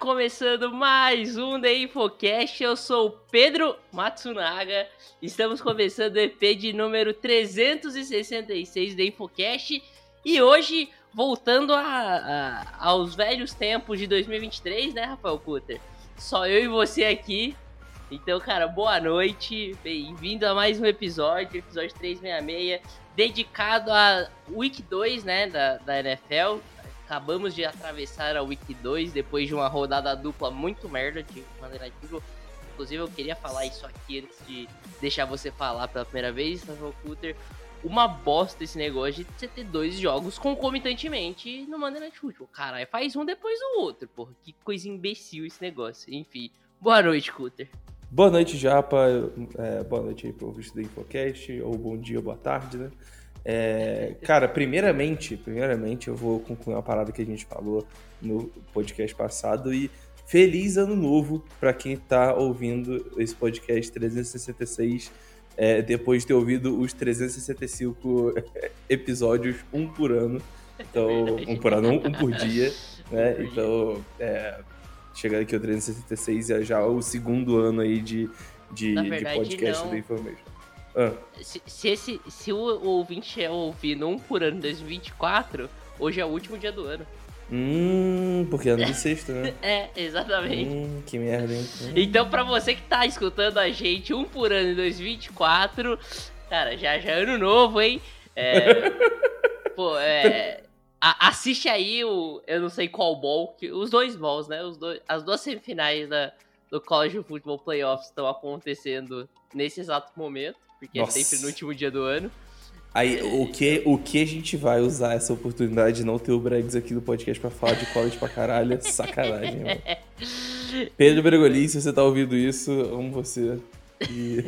Começando mais um The Infocast. Eu sou o Pedro Matsunaga. Estamos começando o EP de número 366 do Infocast. E hoje, voltando a, a, aos velhos tempos de 2023, né, Rafael Cutter? Só eu e você aqui. Então, cara, boa noite. Bem-vindo a mais um episódio, episódio 366, dedicado a Week 2, né, da, da NFL Acabamos de atravessar a Week 2 depois de uma rodada dupla muito merda de maneira Night Inclusive, eu queria falar isso aqui antes de deixar você falar pela primeira vez, Rafael Cutter. Uma bosta esse negócio de você ter dois jogos concomitantemente no Monday Night Football. Caralho, faz um depois do outro, porra. Que coisa imbecil esse negócio. Enfim, boa noite, Cutter. Boa noite, Japa. É, boa noite aí pro ouvinte do Infocast, ou bom dia, boa tarde, né? É, cara, primeiramente, primeiramente eu vou concluir uma parada que a gente falou no podcast passado e feliz ano novo para quem tá ouvindo esse podcast 366 é, depois de ter ouvido os 365 episódios, um por ano. Então, um por ano, um por dia, né? Então, é, chegando aqui o 366 é já o segundo ano aí de, de, verdade, de podcast não. do Information. Ah. Se, se, esse, se o, ouvinte é ouvindo um por ano em 2024, hoje é o último dia do ano. Hum, porque é ano de sexto, né? é, exatamente. Hum, que merda, hein? Hum. Então, pra você que tá escutando a gente um por ano em 2024, cara, já já é ano novo, hein? É, pô, é. A, assiste aí o. Eu não sei qual ball, que, os dois balls, né? Os dois, as duas semifinais da, do College Football Playoffs estão acontecendo nesse exato momento porque Nossa. é sempre no último dia do ano. Aí, o que, o que a gente vai usar essa oportunidade de não ter o Bregs aqui no podcast pra falar de college pra caralho? É sacanagem, mano. Pedro Bregolin, se você tá ouvindo isso, amo você. E...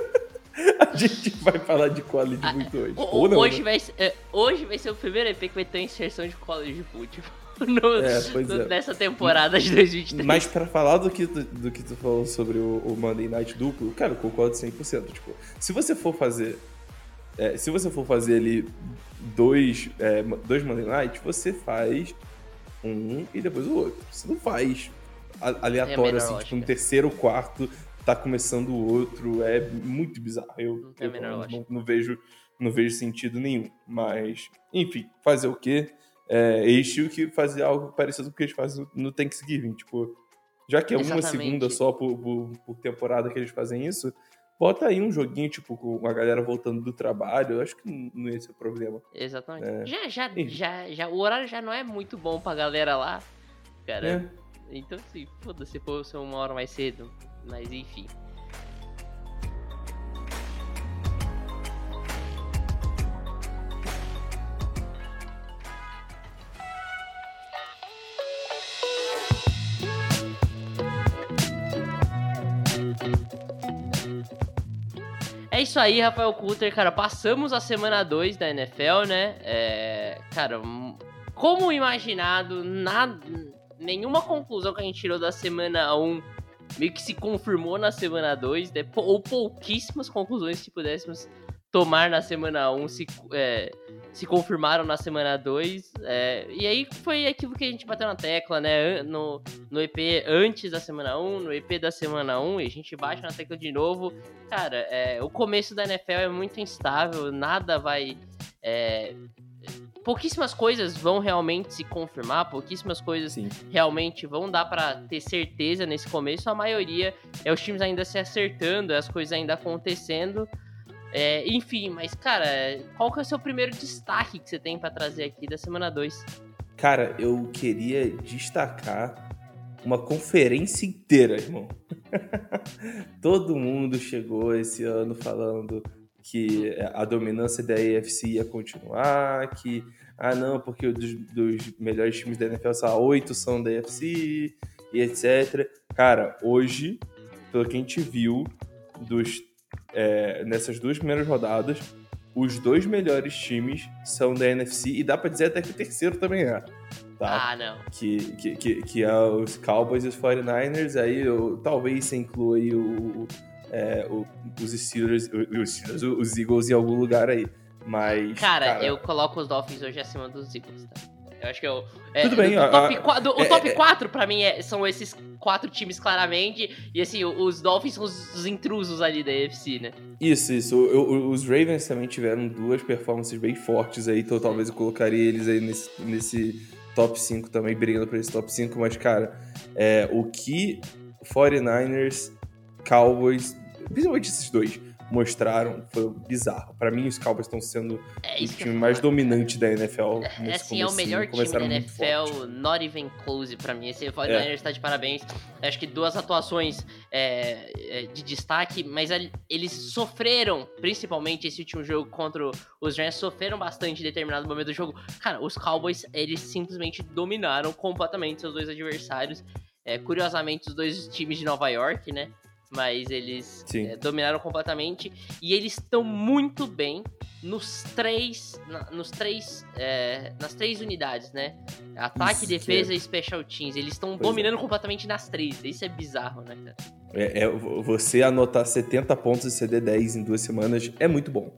a gente vai falar de college ah, muito hoje. Ou não, hoje, né? vai, ser, é, hoje vai ser o primeiro EP que vai ter inserção de college football. No, é, no, é. nessa temporada de 2023. Mas para falar do que, do, do, que tu falou sobre o, o, Monday Night duplo, cara, eu concordo 100%. Tipo, se você for fazer. É, se você for fazer ali dois, é, dois Monday Night, você faz um e depois o outro. Você não faz aleatório, assim, tipo, no terceiro, quarto, tá começando o outro. É muito bizarro. Eu, não, eu não, não, vejo, não vejo sentido nenhum. Mas, enfim, fazer o quê? É, eles que fazer algo parecido com o que eles fazem no Thanksgiving. Tipo, já que é Exatamente. uma segunda só por, por, por, temporada que eles fazem isso, bota aí um joguinho, tipo, com a galera voltando do trabalho. Eu acho que não ia ser problema. Exatamente. É. Já, já, já, já, o horário já não é muito bom pra galera lá, cara. É. Então, assim, foda-se, se fosse uma hora mais cedo. Mas, enfim. Isso aí, Rafael Coulter, cara. Passamos a semana 2 da NFL, né? É, cara, como imaginado, nada, nenhuma conclusão que a gente tirou da semana 1 um, meio que se confirmou na semana 2, né? ou pouquíssimas conclusões se pudéssemos tomar na semana 1 um, se, é, se confirmaram na semana 2. É, e aí foi aquilo que a gente bateu na tecla, né? No, no EP antes da semana 1, no EP da semana 1, e a gente bate na tecla de novo. Cara, é, o começo da NFL é muito instável, nada vai. É, pouquíssimas coisas vão realmente se confirmar, pouquíssimas coisas Sim. realmente vão dar para ter certeza nesse começo. A maioria é os times ainda se acertando, as coisas ainda acontecendo. É, enfim, mas, cara, qual que é o seu primeiro destaque que você tem para trazer aqui da semana 2? Cara, eu queria destacar uma conferência inteira, irmão. Todo mundo chegou esse ano falando que a dominância da AFC ia continuar, que, ah não, porque dos, dos melhores times da NFL, só oito são da AFC e etc. Cara, hoje, pelo que a gente viu dos, é, nessas duas primeiras rodadas, os dois melhores times são da NFC e dá pra dizer até que o terceiro também é. Tá? Ah, não. Que, que, que, que é os Cowboys e os 49ers, aí eu, talvez você inclua aí o, é, o, os Steelers, os, Steelers, os Eagles em algum lugar aí. Mas. Cara, cara, eu coloco os Dolphins hoje acima dos Eagles, tá? Eu acho que eu. É, Tudo bem, o a- top, a- qua- do- o é- top é- 4 pra mim é- são esses quatro times claramente. E assim, os Dolphins são os, os intrusos ali da AFC, né? Isso, isso. Os Ravens também tiveram duas performances bem fortes aí, então talvez eu colocaria eles aí nesse, nesse top 5 também, brigando por esse top 5. Mas, cara, é, o que 49ers, Cowboys, principalmente esses dois, mostraram foi bizarro. Pra mim, os Cowboys estão sendo É o time mais dominante da NFL. É, assim, é o melhor time da. É. NFL, not even close pra mim. Esse 49ers tá de parabéns. Acho que duas atuações é, é, de destaque, mas eles sofreram, principalmente esse último jogo contra os Giants, sofreram bastante em determinado momento do jogo. Cara, os Cowboys, eles simplesmente dominaram completamente seus dois adversários. É, curiosamente, os dois times de Nova York, né? Mas eles é, dominaram completamente. E eles estão muito bem nos três. na- nos três. é, nas três unidades, né? Ataque, Isso, defesa que e special teams. Eles estão Pois dominando completamente nas três. Isso é bizarro, né, cara? É, é, você anotar 70 pontos e CD 10 em duas semanas é muito bom.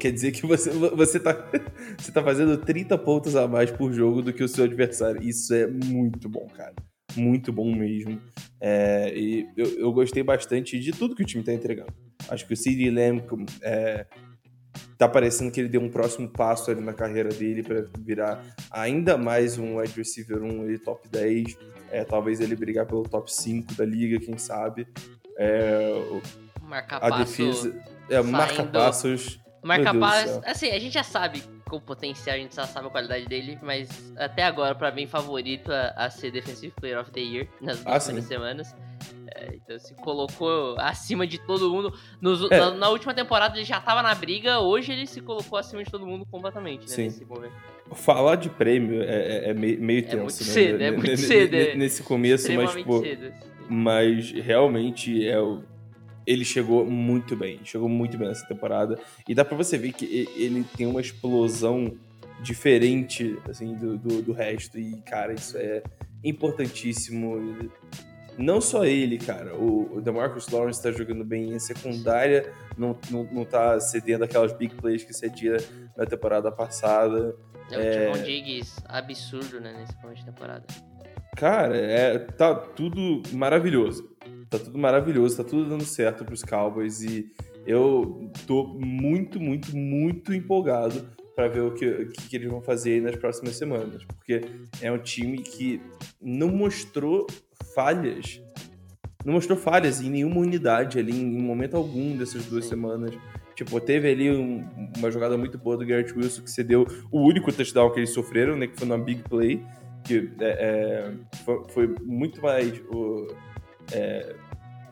Quer dizer que você, você, tá, você tá fazendo 30 pontos a mais por jogo do que o seu adversário. Isso é muito bom, cara. Muito bom mesmo. É, e eu, eu gostei bastante de tudo que o time tá entregando. Acho que o CD Lamb é, tá parecendo que ele deu um próximo passo ali na carreira dele para virar ainda mais um wide receiver 1 ali, top 10. É, talvez ele brigar pelo top 5 da liga, quem sabe. É, Marcar a passo. defesa. É, marca passos. Marcar Meu Deus do passo. céu. Assim, a gente já sabe com o potencial, a gente já sabe a qualidade dele, mas até agora, pra mim, favorito a, a ser Defensive Player of the Year nas duas Ah, primeiras sim. semanas. É, então se colocou acima de todo mundo. Nos- É. na, na última temporada ele já tava na briga, hoje ele se colocou acima de todo mundo completamente, né? Sim. Nesse momento. Falar de prêmio é, é- é meio, meio tenso, muito né? cedo, é muito cedo, é Nesse começo, mas, tipo, cedo. assim. mas realmente é o- ele chegou muito bem, chegou muito bem nessa temporada e dá pra você ver que ele tem uma explosão diferente assim do, do, do resto e cara isso é importantíssimo. Não só ele, cara, o, o DeMarcus Lawrence tá jogando bem em secundária, não, não, não tá cedendo aquelas big plays que cedia na temporada passada. É o Javon Diggs absurdo, né, nesse começo de temporada. Cara, é, tá tudo maravilhoso. Tá tudo maravilhoso, tá tudo dando certo pros Cowboys e eu tô muito, muito, muito empolgado pra ver o que, o que, eles vão fazer aí nas próximas semanas. Porque é um time que não mostrou falhas. Não mostrou falhas em nenhuma unidade ali, em momento algum dessas duas semanas. Tipo, teve ali um- uma jogada muito boa do Garrett Wilson que cedeu o único touchdown que eles sofreram, né? Que foi numa big play que é, é, foi, foi muito mais o, é,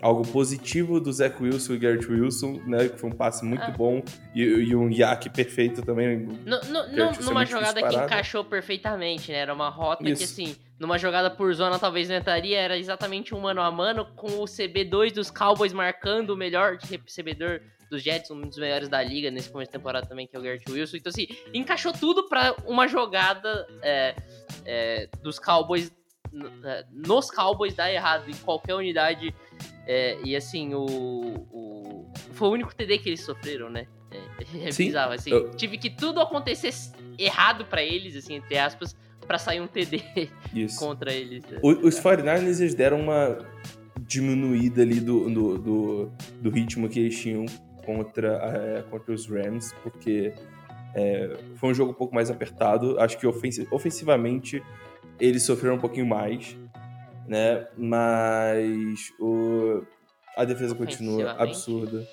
algo positivo do Zach Wilson e Garrett Wilson, né? Que foi um passe muito Ah. bom e, e um yak perfeito também. No, no- numa jogada que encaixou perfeitamente, né? Era uma rota que, Isso. assim, numa jogada por zona talvez não entraria, era exatamente um mano a mano, com o CB2 dos Cowboys marcando o melhor recebedor dos Jets, um dos melhores da liga nesse começo de temporada também, que é o Garrett Wilson. Então, assim, encaixou tudo pra uma jogada é, é, dos Cowboys, é, nos Cowboys dar errado em qualquer unidade. É, e, assim, o, o- Foi o único TD que eles sofreram, né? É, é Sim, bizarro, assim. eu- Tive que tudo acontecesse errado pra eles, assim, entre aspas, pra sair um TD contra eles. O- Os 49ers eles deram uma diminuída ali do, do, do, do ritmo que eles tinham contra, é, contra os Rams, porque é, foi um jogo um pouco mais apertado. Acho que ofensi- ofensivamente eles sofreram um pouquinho mais, né? Mas o, a defesa continua absurda.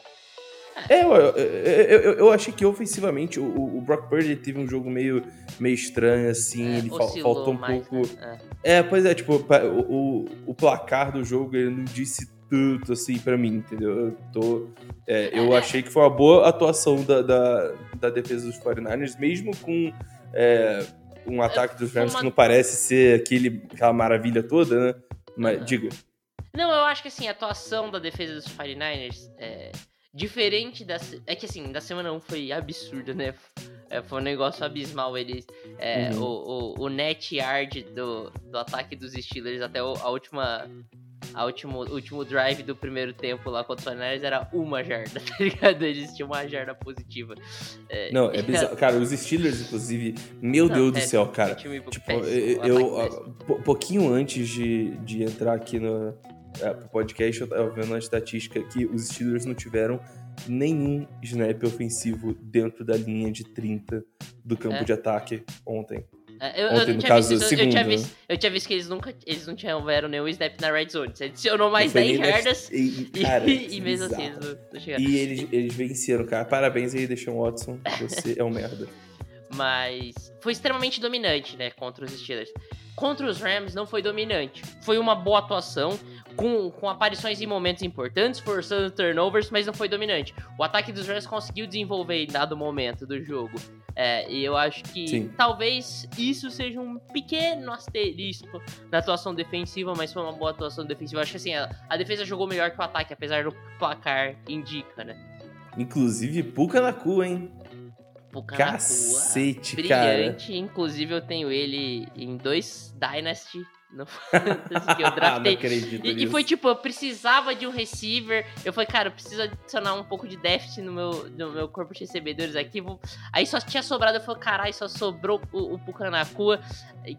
É, eu, eu, eu- eu achei que ofensivamente o, o Brock Purdy teve um jogo meio, meio estranho, assim. É, ele fal- faltou um mais, pouco. né? É, pois é, tipo, o, o, o placar do jogo ele não disse tanto assim pra mim, entendeu? Eu, tô, é, eu achei que foi uma boa atuação da, da, da defesa dos 49ers, mesmo com é, um ataque dos Rams uma- que não parece ser aquele, aquela maravilha toda, né? Mas, Aham. diga. Não, eu acho que assim, a atuação da defesa dos 49ers é diferente da. É que assim, da semana 1 foi absurda, né? É, foi um negócio abismal. Eles. é, Uhum. o, o, o net yard do, do ataque dos Steelers até o- a última. A último, último drive do primeiro tempo lá contra os 49ers era uma jarda, tá ligado? Eles tinham uma jarda positiva. É, Não, é bizarro. Cara, os Steelers, inclusive, meu Não, Deus do péssimo, céu, cara. time Tipo, péssimo, eu, eu pouquinho antes de, de entrar aqui no é, pro podcast, eu tava vendo uma estatística que os Steelers não tiveram nenhum snap ofensivo dentro da linha de 30 do campo É. de ataque ontem. É, eu, eu Ontem, no tinha caso, visto, isso, eu, tinha segunda, visto, eu tinha visto que eles nunca eles não tiveram nenhum snap na red zone. Você adicionou mais Foi 10 nem na- jardas E, e, cara, e mesmo assim eles não, não chegaram. E eles, eles venceram, cara. Parabéns aí, Deshaun Watson. Você é um merda. Mas foi extremamente dominante, né, contra os Steelers. Contra os Rams não foi dominante. Foi uma boa atuação, com, com aparições em momentos importantes, forçando turnovers, mas não foi dominante. O ataque dos Rams conseguiu desenvolver em dado momento do jogo. É, e eu acho que Sim. talvez isso seja um pequeno asterisco na atuação defensiva, mas foi uma boa atuação defensiva. Eu acho que assim, a, a defesa jogou melhor que o ataque, apesar do placar indica, né? Inclusive, Puka na cu, hein? Puka. Cacete, cara. Brilhante, inclusive eu tenho ele em dois Dynasty Fantasy que eu Ah, não draftei. acredito E, e foi tipo, eu precisava de um receiver. Eu falei, cara, eu preciso adicionar um pouco de déficit no meu, no meu corpo de recebedores aqui. vou- Aí só tinha sobrado, eu falei, caralho, só sobrou o, o Pucanacua,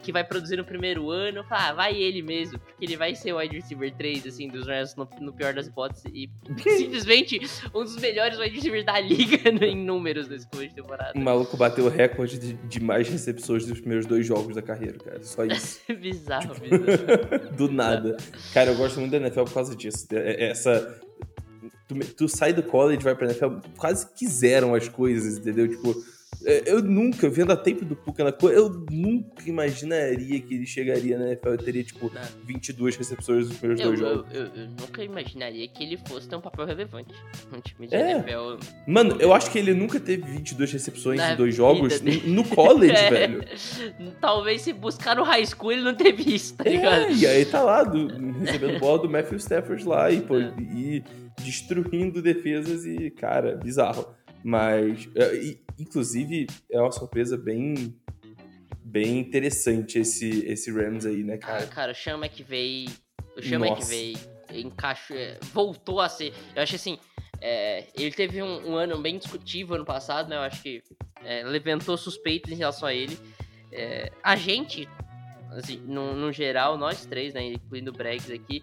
que vai produzir no primeiro ano. Eu falei, ah, vai ele mesmo, porque ele vai ser o wide receiver 3, assim, dos Rams no, no pior das hipóteses. E simplesmente um dos melhores wide receivers da liga em números nesse começo de temporada. O maluco bateu o recorde de, de mais recepções dos primeiros dois jogos da carreira, cara. Só isso. bizarro, bizarro. do nada. Cara, eu gosto muito da NFL por causa disso. É- é- Essa. Tu, tu sai do college e vai pra NFL, quase quiseram as coisas, entendeu? Tipo, é, eu nunca, vendo a tape do Puka na cor, eu nunca imaginaria que ele chegaria na NFL e teria, tipo, Não. 22 recepções nos primeiros Eu, dois eu, jogos. eu- eu nunca imaginaria que ele fosse ter um papel relevante no time de É. NFL. Mano, eu acho que ele nunca teve 22 recepções Na em dois jogos vida no no college, É. velho. Talvez se buscar no high school ele não teve isso, tá ligado? É, e aí tá lá, do- recebendo bola do Matthew Stafford lá e, pô, É. e destruindo defesas e, cara, bizarro. Mas, é, inclusive, é uma surpresa bem bem interessante esse, esse Rams aí, né, Ah, cara? cara, o Sean McVay. O Sean Nossa. McVay encaixou. é, Voltou a ser. Eu acho assim. é, ele teve um, um ano bem discutível ano passado, né? Eu acho que é, levantou suspeitas em relação a ele. É, a gente, assim, no, no geral, nós três, né? Incluindo o Bregs aqui,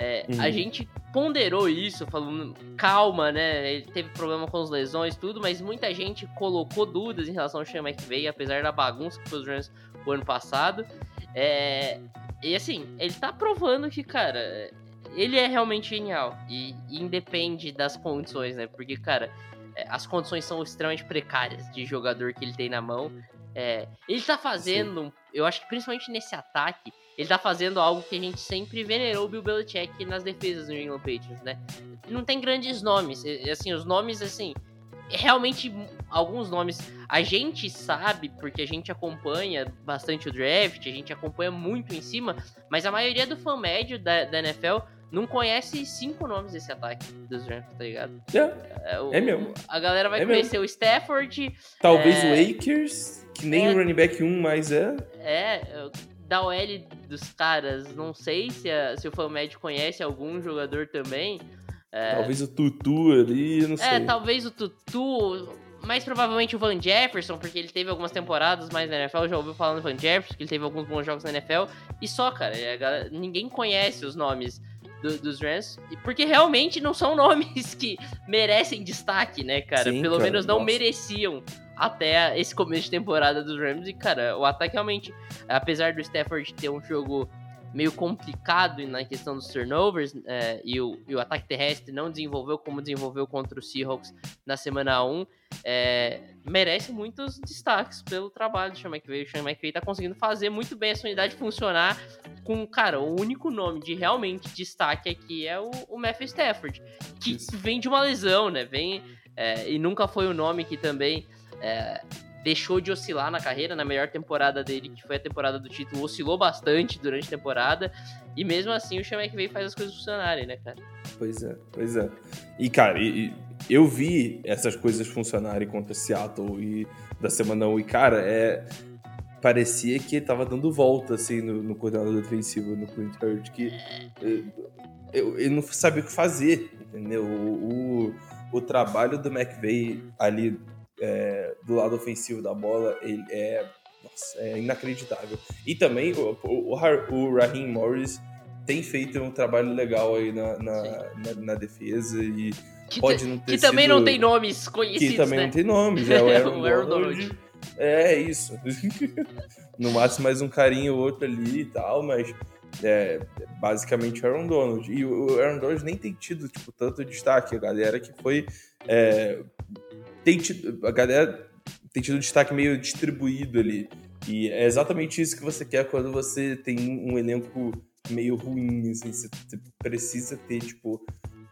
é, a Uhum. gente ponderou isso, falando, calma, né? Ele teve problema com as lesões, tudo, mas muita gente colocou dúvidas em relação ao Sean McVay, apesar da bagunça que foi os Rams o ano passado. É, e assim, ele tá provando que, cara, ele é realmente genial. E, e independe das condições, né? Porque, cara, é, as condições são extremamente precárias de jogador que ele tem na mão. É, ele tá fazendo, eu acho que principalmente nesse ataque, ele tá fazendo algo que a gente sempre venerou o Bill Belichick nas defesas do New England Patriots, né? Não tem grandes nomes, assim, os nomes, assim, realmente alguns nomes a gente sabe porque a gente acompanha bastante o draft, a gente acompanha muito em cima, mas a maioria do fã médio da, da NFL não conhece cinco nomes desse ataque dos Rams, tá ligado? É, o- É mesmo. A galera vai É conhecer o Stafford, talvez É. o Akers, que nem É. o running back 1 mais é. é, da OL dos caras, não sei se, a- se o médio conhece algum jogador também. É, Talvez o Tutu ali, não sei. É, talvez o Tutu, mais provavelmente o Van Jefferson, porque ele teve algumas temporadas mais na NFL, já ouviu falando do Van Jefferson, que ele teve alguns bons jogos na NFL, e só, cara, é, galera- ninguém conhece os nomes do- dos Rams, porque realmente não são nomes que merecem destaque, né, cara? Sim, Pelo cara, menos não nossa. mereciam até esse começo de temporada dos Rams, e, cara, o ataque realmente, apesar do Stafford ter um jogo meio complicado na questão dos turnovers é, e, o, e o ataque terrestre não desenvolveu como desenvolveu contra o Seahawks na semana 1, é, merece muitos destaques pelo trabalho do Sean McVay. O Sean McVay tá conseguindo fazer muito bem essa unidade funcionar com, cara, o único nome de realmente destaque aqui é o, o Matthew Stafford, que Isso. vem de uma lesão, né? Vem. é, e nunca foi o nome que também é, deixou de oscilar na carreira. Na melhor temporada dele, que foi a temporada do título, oscilou bastante durante a temporada. E mesmo assim o Sean McVay faz as coisas funcionarem, né, cara? Pois é, pois é. E, cara, e- e eu vi essas coisas funcionarem contra Seattle e da semana 1. E, cara, é. Parecia que tava dando volta, assim, no, no coordenador defensivo, no Clint Hurd, que eh, eu, eu não sabia o que fazer, entendeu? O, o, o trabalho do McVay ali é, do lado ofensivo da bola, ele é, nossa, é inacreditável. E também o, o, o Raheem Morris tem feito um trabalho legal aí na, na, na, na defesa e Que, pode não ter que também sido- não tem nomes conhecidos, que também né? não tem nomes, é o Aaron, O Aaron Donald. Donald. É isso. no máximo mais um carinho ou outro ali e tal, mas é basicamente o Aaron Donald. E o Aaron Donald nem tem tido tipo, tanto destaque. A galera que foi. é, tem tido, a galera tem tido destaque meio distribuído ali. E é exatamente isso que você quer quando você tem um elenco meio ruim, assim, você precisa ter, tipo,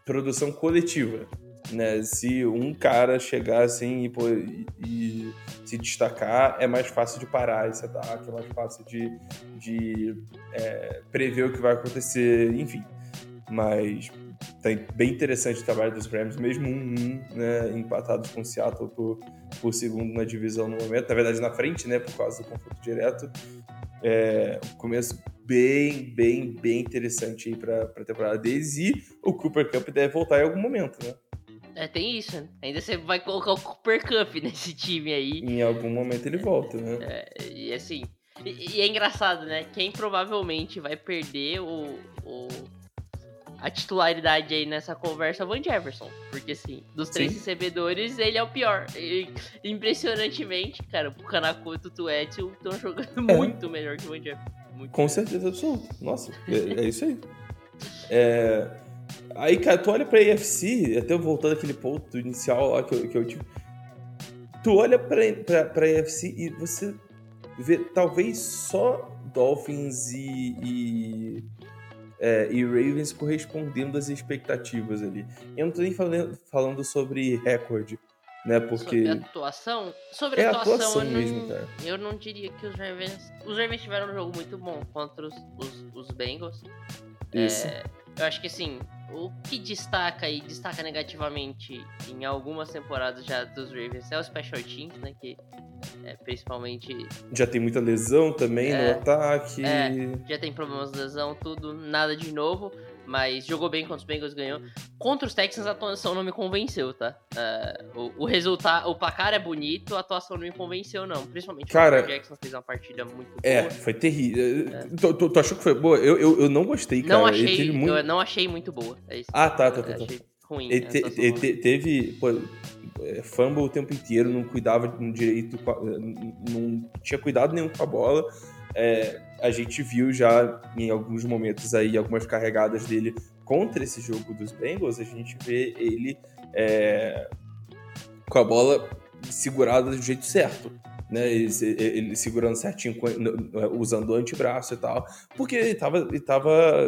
produção coletiva, né? Se um cara chegar assim e, pô, e- e se destacar, é mais fácil de parar esse ataque, é mais fácil de, de é, prever o que vai acontecer, enfim. Mas tá bem interessante o trabalho dos Rams, mesmo um, um né, empatados com o Seattle por, por segundo na divisão no momento, na verdade na frente, né, por causa do confronto direto. É, um começo bem, bem, bem interessante aí pra, pra temporada deles e o Cooper Cup deve voltar em algum momento, né? É, tem isso, né? Ainda você vai colocar o Cooper Cup nesse time aí. Em algum momento ele volta, né? É, e assim. E, e é engraçado, né? Quem provavelmente vai perder o, o- a titularidade aí nessa conversa é o Van Jefferson. Porque assim, dos três Sim. recebedores, ele é o pior. E, impressionantemente, cara, o Kanako e o Tutu estão jogando muito melhor que o Van Jefferson. Muito Com melhor. certeza absoluta. Nossa, é, é isso aí. É, aí, cara, tu olha pra AFC, até voltando aquele ponto inicial lá que eu, que eu tive. Tu olha pra, pra, pra AFC e você vê talvez só Dolphins e, e, é, e Ravens correspondendo às expectativas ali. Eu não tô nem falando, falando sobre recorde, né? Porque. Sobre a atuação? Sobre É atuação, atuação eu, não, mesmo, cara. eu não diria que os Ravens. Os Ravens tiveram um jogo muito bom contra os, os, os Bengals. Isso. É, eu acho que assim, o que destaca e destaca negativamente em algumas temporadas já dos Ravens é o Special Teams, né? Que é, principalmente Já tem muita lesão também É. no ataque. É. já tem problemas de lesão, tudo, nada de novo. Mas jogou bem contra os Bengals, ganhou. Contra os Texans, a atuação não me convenceu, tá? É, o, o resultado, o placar é bonito, a atuação não me convenceu, não. Principalmente Cara, o Jackson fez uma partida muito É, boa. foi terrível. Tu, tu- tu achou que foi boa? Eu, eu, eu não gostei, cara. Não achei, muito... eu não achei muito boa. É isso. Ah, tá, tá, tá. tá. Achei ruim. Ele, a te- ele te- teve pô, é, fumble o tempo inteiro, não cuidava direito, com a- não tinha cuidado nenhum com a bola. É, a gente viu já em alguns momentos aí, algumas carregadas dele contra esse jogo dos Bengals, a gente vê ele é, com a bola segurada do jeito certo. Né, ele, ele segurando certinho, no- usando o antebraço e tal, porque ele tava, ele tava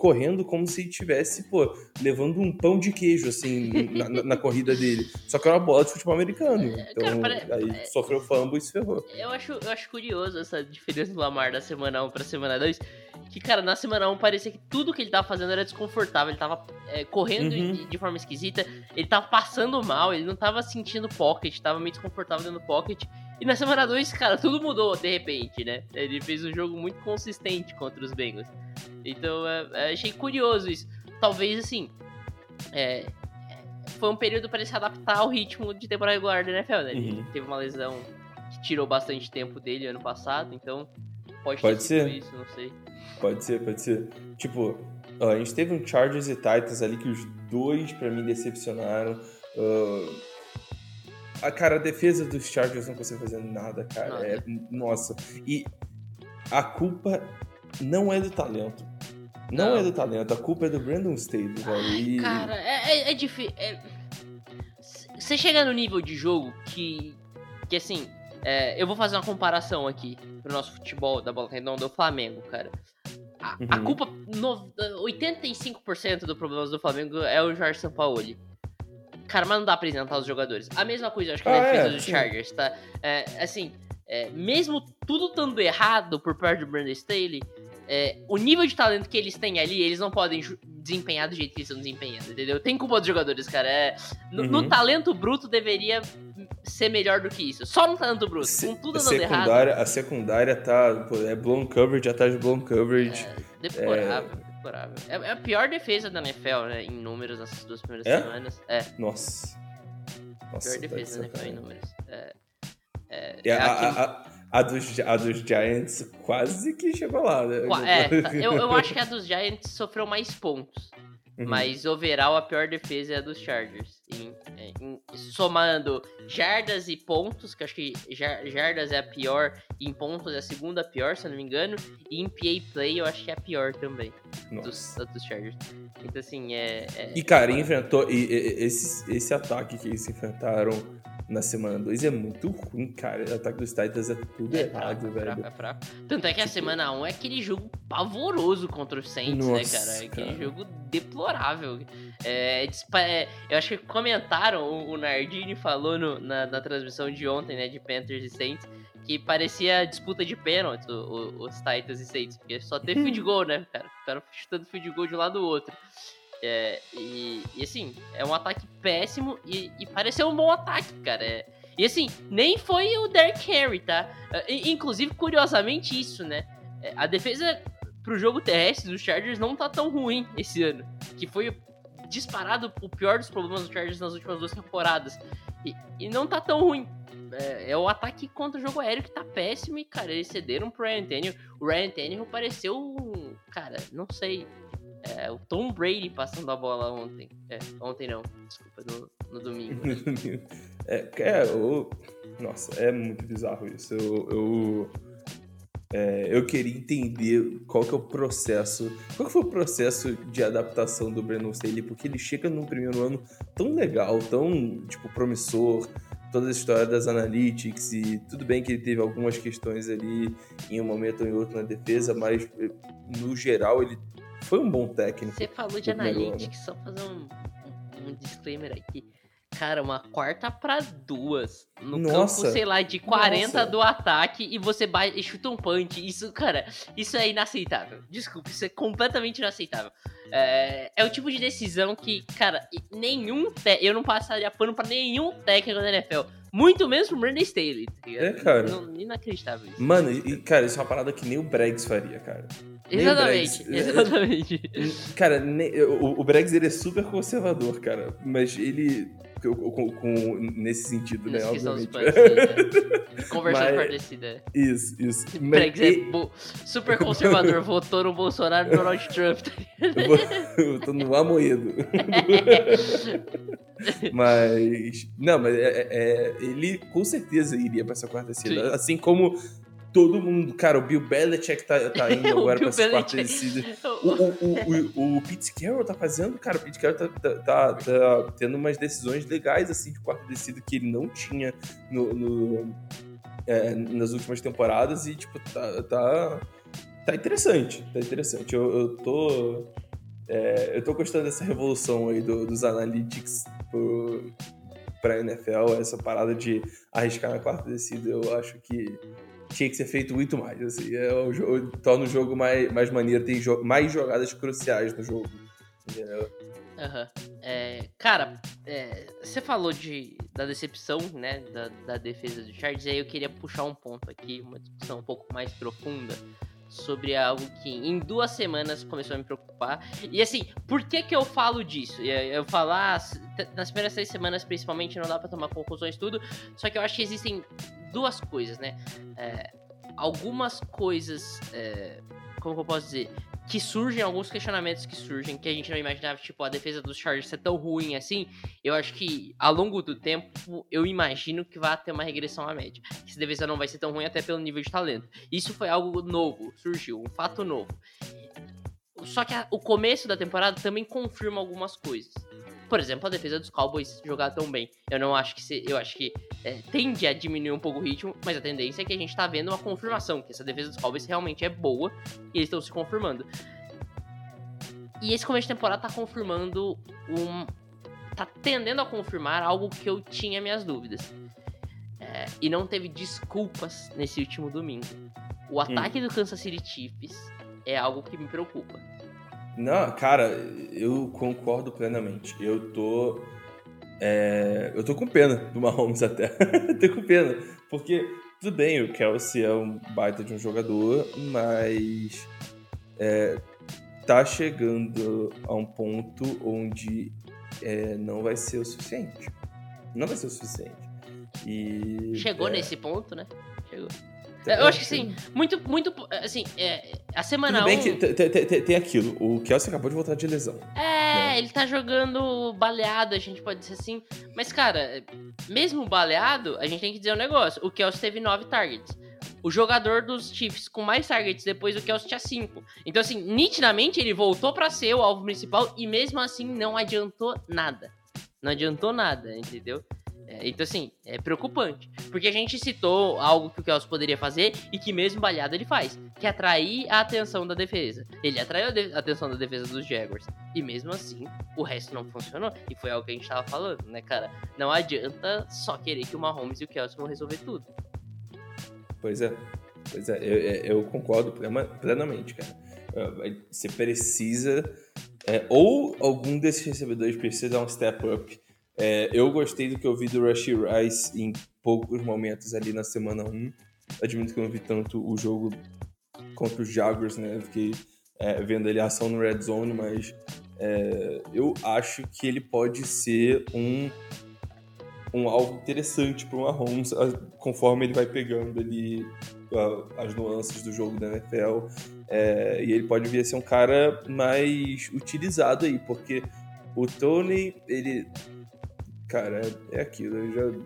correndo como se tivesse, pô, levando um pão de queijo, assim, na, na- na corrida dele. Só que era uma bola de futebol americano. Então, cara, pare- aí é- sofreu fumble e se ferrou. Eu acho, eu acho curioso essa diferença do Lamar da semana 1 pra semana 2. Que, cara, na semana 1 parecia que tudo que ele tava fazendo era desconfortável. Ele tava é, correndo Uhum. de, de forma esquisita, ele tava passando mal, ele não tava sentindo pocket, tava meio desconfortável dentro do pocket. E na semana 2, cara, tudo mudou de repente, né? Ele fez um jogo muito consistente contra os Bengals. Então, é, é, achei curioso isso. Talvez, assim, é, foi um período para ele se adaptar ao ritmo de temporada regular da NFL, né? Ele Uhum. teve uma lesão que tirou bastante tempo dele ano passado, então pode, Pode ser. isso, não sei. Pode ser, pode ser. Tipo, a gente teve um Chargers e Titans ali que os dois, pra mim, decepcionaram. Ah, a cara, a defesa dos Chargers não consegue fazer nada, cara. Nada. É, nossa. E a culpa não é do talento. Não, Não. é do talento, a culpa é do Brandon Staley, velho. E- Cara, é, é, é difícil. Você chega no nível de jogo que. Que assim. é, eu vou fazer uma comparação aqui pro nosso futebol da bola redonda do Flamengo, cara. A, a, a Uhum. culpa, no, 85% do problema do Flamengo é o Jorge Sampaoli. Cara, mas não dá pra isentar os jogadores. A mesma coisa, eu acho que Ah, na defesa é, do sim. Chargers, tá? É, assim, é, mesmo tudo estando errado por parte do Brandon Staley, é, o nível de talento que eles têm ali, eles não podem desempenhar do jeito que eles estão desempenhando, entendeu? Tem culpa dos jogadores, cara. É, no, no Uhum. talento bruto deveria ser melhor do que isso. Só no talento bruto, Se- com tudo a dando errado. a secundária tá. é blown coverage atrás de blown coverage. Deplorável, deplorável. É, é a pior defesa da NFL, né? Em números nessas duas primeiras É? semanas. É, Nossa. Nossa, pior tá de defesa da NFL em números. É, é, E é a, a a, dos, a dos Giants quase que chegou lá, né? é, tá, eu, eu acho que a dos Giants sofreu mais pontos. Uhum. Mas overall a pior defesa é a dos Chargers. Em- em- somando jardas e pontos, que acho que jar- jardas é a pior, e em pontos é a segunda pior, se eu não me engano. E em PA Play eu acho que é a pior também, dos, dos Chargers. Então assim, é... é- E, cara, enfrentou. E, e- esse, esse ataque que eles enfrentaram na semana 2 é muito ruim, cara. O ataque dos Titans é tudo É errado, fraco, velho. fraco, é fraco. Tanto é que a semana 1 é aquele jogo pavoroso contra os Saints, né, Nossa, cara? É aquele cara. jogo deplorável. É, dispa- é, eu acho que comentaram, o, o Nardini falou no- na, na transmissão de ontem, né, de Panthers e Saints, que parecia disputa de pênaltis, o- o- os Titans e Saints, porque só teve field goal, né, cara? Ficaram chutando field goal de um lado do outro. É, e, e, assim, é um ataque péssimo e, e pareceu um bom ataque, cara. É, e assim, nem foi o Derrick Henry, tá? É, i- Inclusive, curiosamente, isso, né? É, A defesa pro jogo terrestre dos Chargers não tá tão ruim esse ano. Que foi disparado o pior dos problemas dos Chargers nas últimas duas temporadas. E, e não tá tão ruim. É, é o ataque contra o jogo aéreo que tá péssimo e, cara, eles cederam pro Ryan Tannehill. O Ryan Tannehill pareceu, um, cara, não sei, é, o Tom Brady passando a bola ontem. É, ontem não, desculpa, no, no domingo. é, é o- nossa, é muito bizarro isso. Eu, eu, é, eu queria entender qual que é o processo. Qual que foi o processo de adaptação do Brandon Staley? Porque ele chega num primeiro ano tão legal, tão tipo promissor. Toda a história das analytics e tudo bem que ele teve algumas questões ali em um momento ou em outro na defesa, mas eh, no geral ele foi um bom técnico. Você falou de analytics, só fazer um, um, disclaimer aqui. Cara, uma quarta pra duas. No Nossa. campo, sei lá, de 40 Nossa. do ataque e você vai e chuta um punch. Isso, cara, isso é inaceitável. Desculpa, isso é completamente inaceitável. É, é o tipo de decisão que, cara, nenhum. Eu não passaria pano pra nenhum técnico da NFL. Muito menos pro Brandon Staley, tá ligado? É, cara. Não- inacreditável isso. Mano, e, cara, isso é uma parada que nem o Bregs faria, cara. nem Exatamente, Bregs. exatamente. Cara, nem- o, o Bregs ele é super conservador, cara. Mas ele. Com, com- com- nesse sentido, né? Questão dos Obviamente. punches, né? Conversão Mas- esclarecida. Isso, isso. Mas Bregs é e- super conservador, votou no Bolsonaro e no Donald Trump. eu, eu tô no amoedo. mas. Não, mas é- é- é- ele com certeza iria pra essa quarta descida. Sim. Assim como todo mundo. Cara, o Bill Belichick tá, tá indo agora pra quarta Belichick. descida. O, o, o, Pete Carroll tá fazendo, cara, o Pete Carroll tá, tá, tá- tá tendo umas decisões legais, assim, de quarta descida que ele não tinha no, no- é, nas últimas temporadas e, tipo, tá, tá, tá interessante, tá interessante. Eu, eu tô... é, eu tô gostando dessa revolução aí do- dos analytics pro, pra NFL, essa parada de arriscar na quarta descida, eu acho que tinha que ser feito muito mais, assim, é jogo, torna o jogo mais, mais maneiro, tem jo- mais jogadas cruciais no jogo, entendeu? Aham. É, cara, é, você falou de, da decepção, né, da, da defesa do Chargers, e aí eu queria puxar um ponto aqui, uma discussão um pouco mais profunda sobre algo que em duas semanas começou a me preocupar. E assim, por que que eu falo disso? Eu falo, ah, nas primeiras seis semanas principalmente não dá pra tomar conclusões tudo, só que eu acho que existem duas coisas, né? É, algumas coisas, é, como que eu posso dizer? Que surgem, alguns questionamentos que surgem, que a gente não imaginava, tipo, a defesa dos Chargers ser tão ruim assim, eu acho que ao longo do tempo, eu imagino que vai ter uma regressão à média. Que essa defesa não vai ser tão ruim até pelo nível de talento. Isso foi algo novo, surgiu, um fato novo. Só que a- o começo da temporada também confirma algumas coisas. Por exemplo, a defesa dos Cowboys jogar tão bem. Eu não acho que se, eu acho que é, tende a diminuir um pouco o ritmo, mas a tendência é que a gente tá vendo uma confirmação, que essa defesa dos Cowboys realmente é boa e eles estão se confirmando. E esse começo de temporada tá confirmando um. tá tendendo a confirmar algo que eu tinha minhas dúvidas. É, e não teve desculpas nesse último domingo. O ataque do Kansas City Chiefs é algo que me preocupa. Não, cara, eu concordo plenamente. Eu tô. é, eu tô com pena do Mahomes até. tô com pena. Porque, tudo bem, o Kelsey é um baita de um jogador, mas. é, tá chegando a um ponto onde é, não vai ser o suficiente. Não vai ser o suficiente. E. Chegou é, nesse ponto, né? Chegou. Eu acho que sim, muito, muito. Assim, é, a semana Tudo bem 1. que te- te- te- tem aquilo. O Kelsey acabou de voltar de lesão. É, ele tá jogando baleado, a gente pode dizer assim. Mas, cara, mesmo baleado, a gente tem que dizer um negócio. O Kelsey teve 9 targets. O jogador dos Chiefs com mais targets depois do Kelsey tinha 5. Então, assim, nitidamente ele voltou pra ser o alvo principal e mesmo assim não adiantou nada. Não adiantou nada, entendeu? É, então, assim, é preocupante. Porque a gente citou algo que o Kelsey poderia fazer e que mesmo baleado ele faz. Que é atrair a atenção da defesa. Ele atraiu a a atenção da defesa dos Jaguars. E mesmo assim, o resto não funcionou. E foi algo que a gente tava falando, né, cara? Não adianta só querer que o Mahomes e o Kelsey vão resolver tudo. Pois é. Pois é, eu, eu- eu concordo plena- plenamente, cara. É, Você precisa. é, ou algum desses recebedores precisa dar um step up. É, eu gostei do que eu vi do Rushy Rice em poucos momentos ali na semana 1. Admito que eu não vi tanto o jogo contra os Jaguars, né? Fiquei é, vendo a ação no Red Zone, mas é, eu acho que ele pode ser um, um alvo interessante para o Mahomes conforme ele vai pegando ali as nuances do jogo da NFL. É, e ele pode vir a ser um cara mais utilizado aí, porque o Tony, ele. Cara, é aquilo, eu já.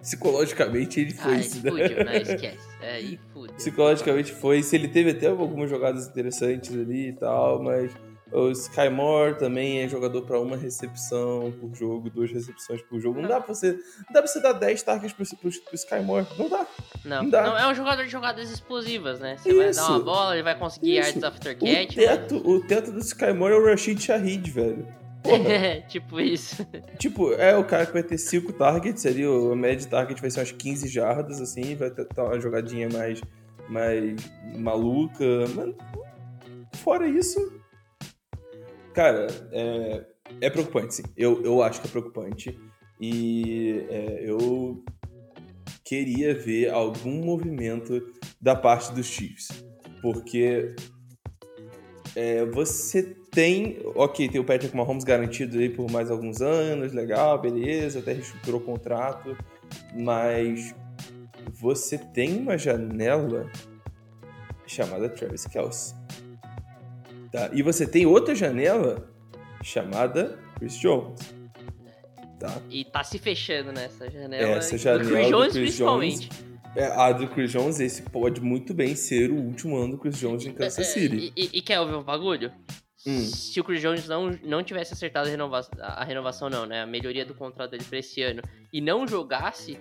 Psicologicamente ele foi. Ai, isso, né? fudeu, né? Esquece. Aí, fudeu. Psicologicamente foi. Se ele teve até algumas jogadas interessantes ali e tal, mas o Sky Moore também é jogador para uma recepção por jogo, duas recepções por jogo. Não dá pra você, não dá pra você dar 10 targets pro, pro, pro Sky Moore. Não dá. Não, Não dá. não, é um jogador de jogadas explosivas, né? Você vai Isso. dar uma bola, ele vai conseguir Isso. yards after O catch. teto, o teto do Sky Moore é o Rashid Shahid, velho. Porra, É, tipo isso. tipo, é o cara que vai ter 5 targets ali, o- de target vai ser umas 15 jardas, assim, vai ter tá uma jogadinha mais, mais maluca. Mas, fora isso, cara, é, é preocupante, sim. Eu, eu acho que é preocupante. E é, eu queria ver algum movimento da parte dos Chiefs. Porque é, você tem. Ok, tem o Patrick Mahomes garantido aí por mais alguns anos, legal, beleza, até reestruturou o contrato, mas você tem uma janela chamada Travis Kelce. Tá? E você tem outra janela chamada Chris Jones. Tá? E tá se fechando nessa janela. Essa do janela do Chris Jones, Chris principalmente. É, a do Chris Jones, esse pode muito bem ser o último ano do Chris Jones em Kansas É, City. E, e- e quer ouvir um bagulho? Hum. Se o Chris Jones não, não tivesse acertado a, renova a renovação, não, né? A melhoria do contrato dele pra esse ano e não jogasse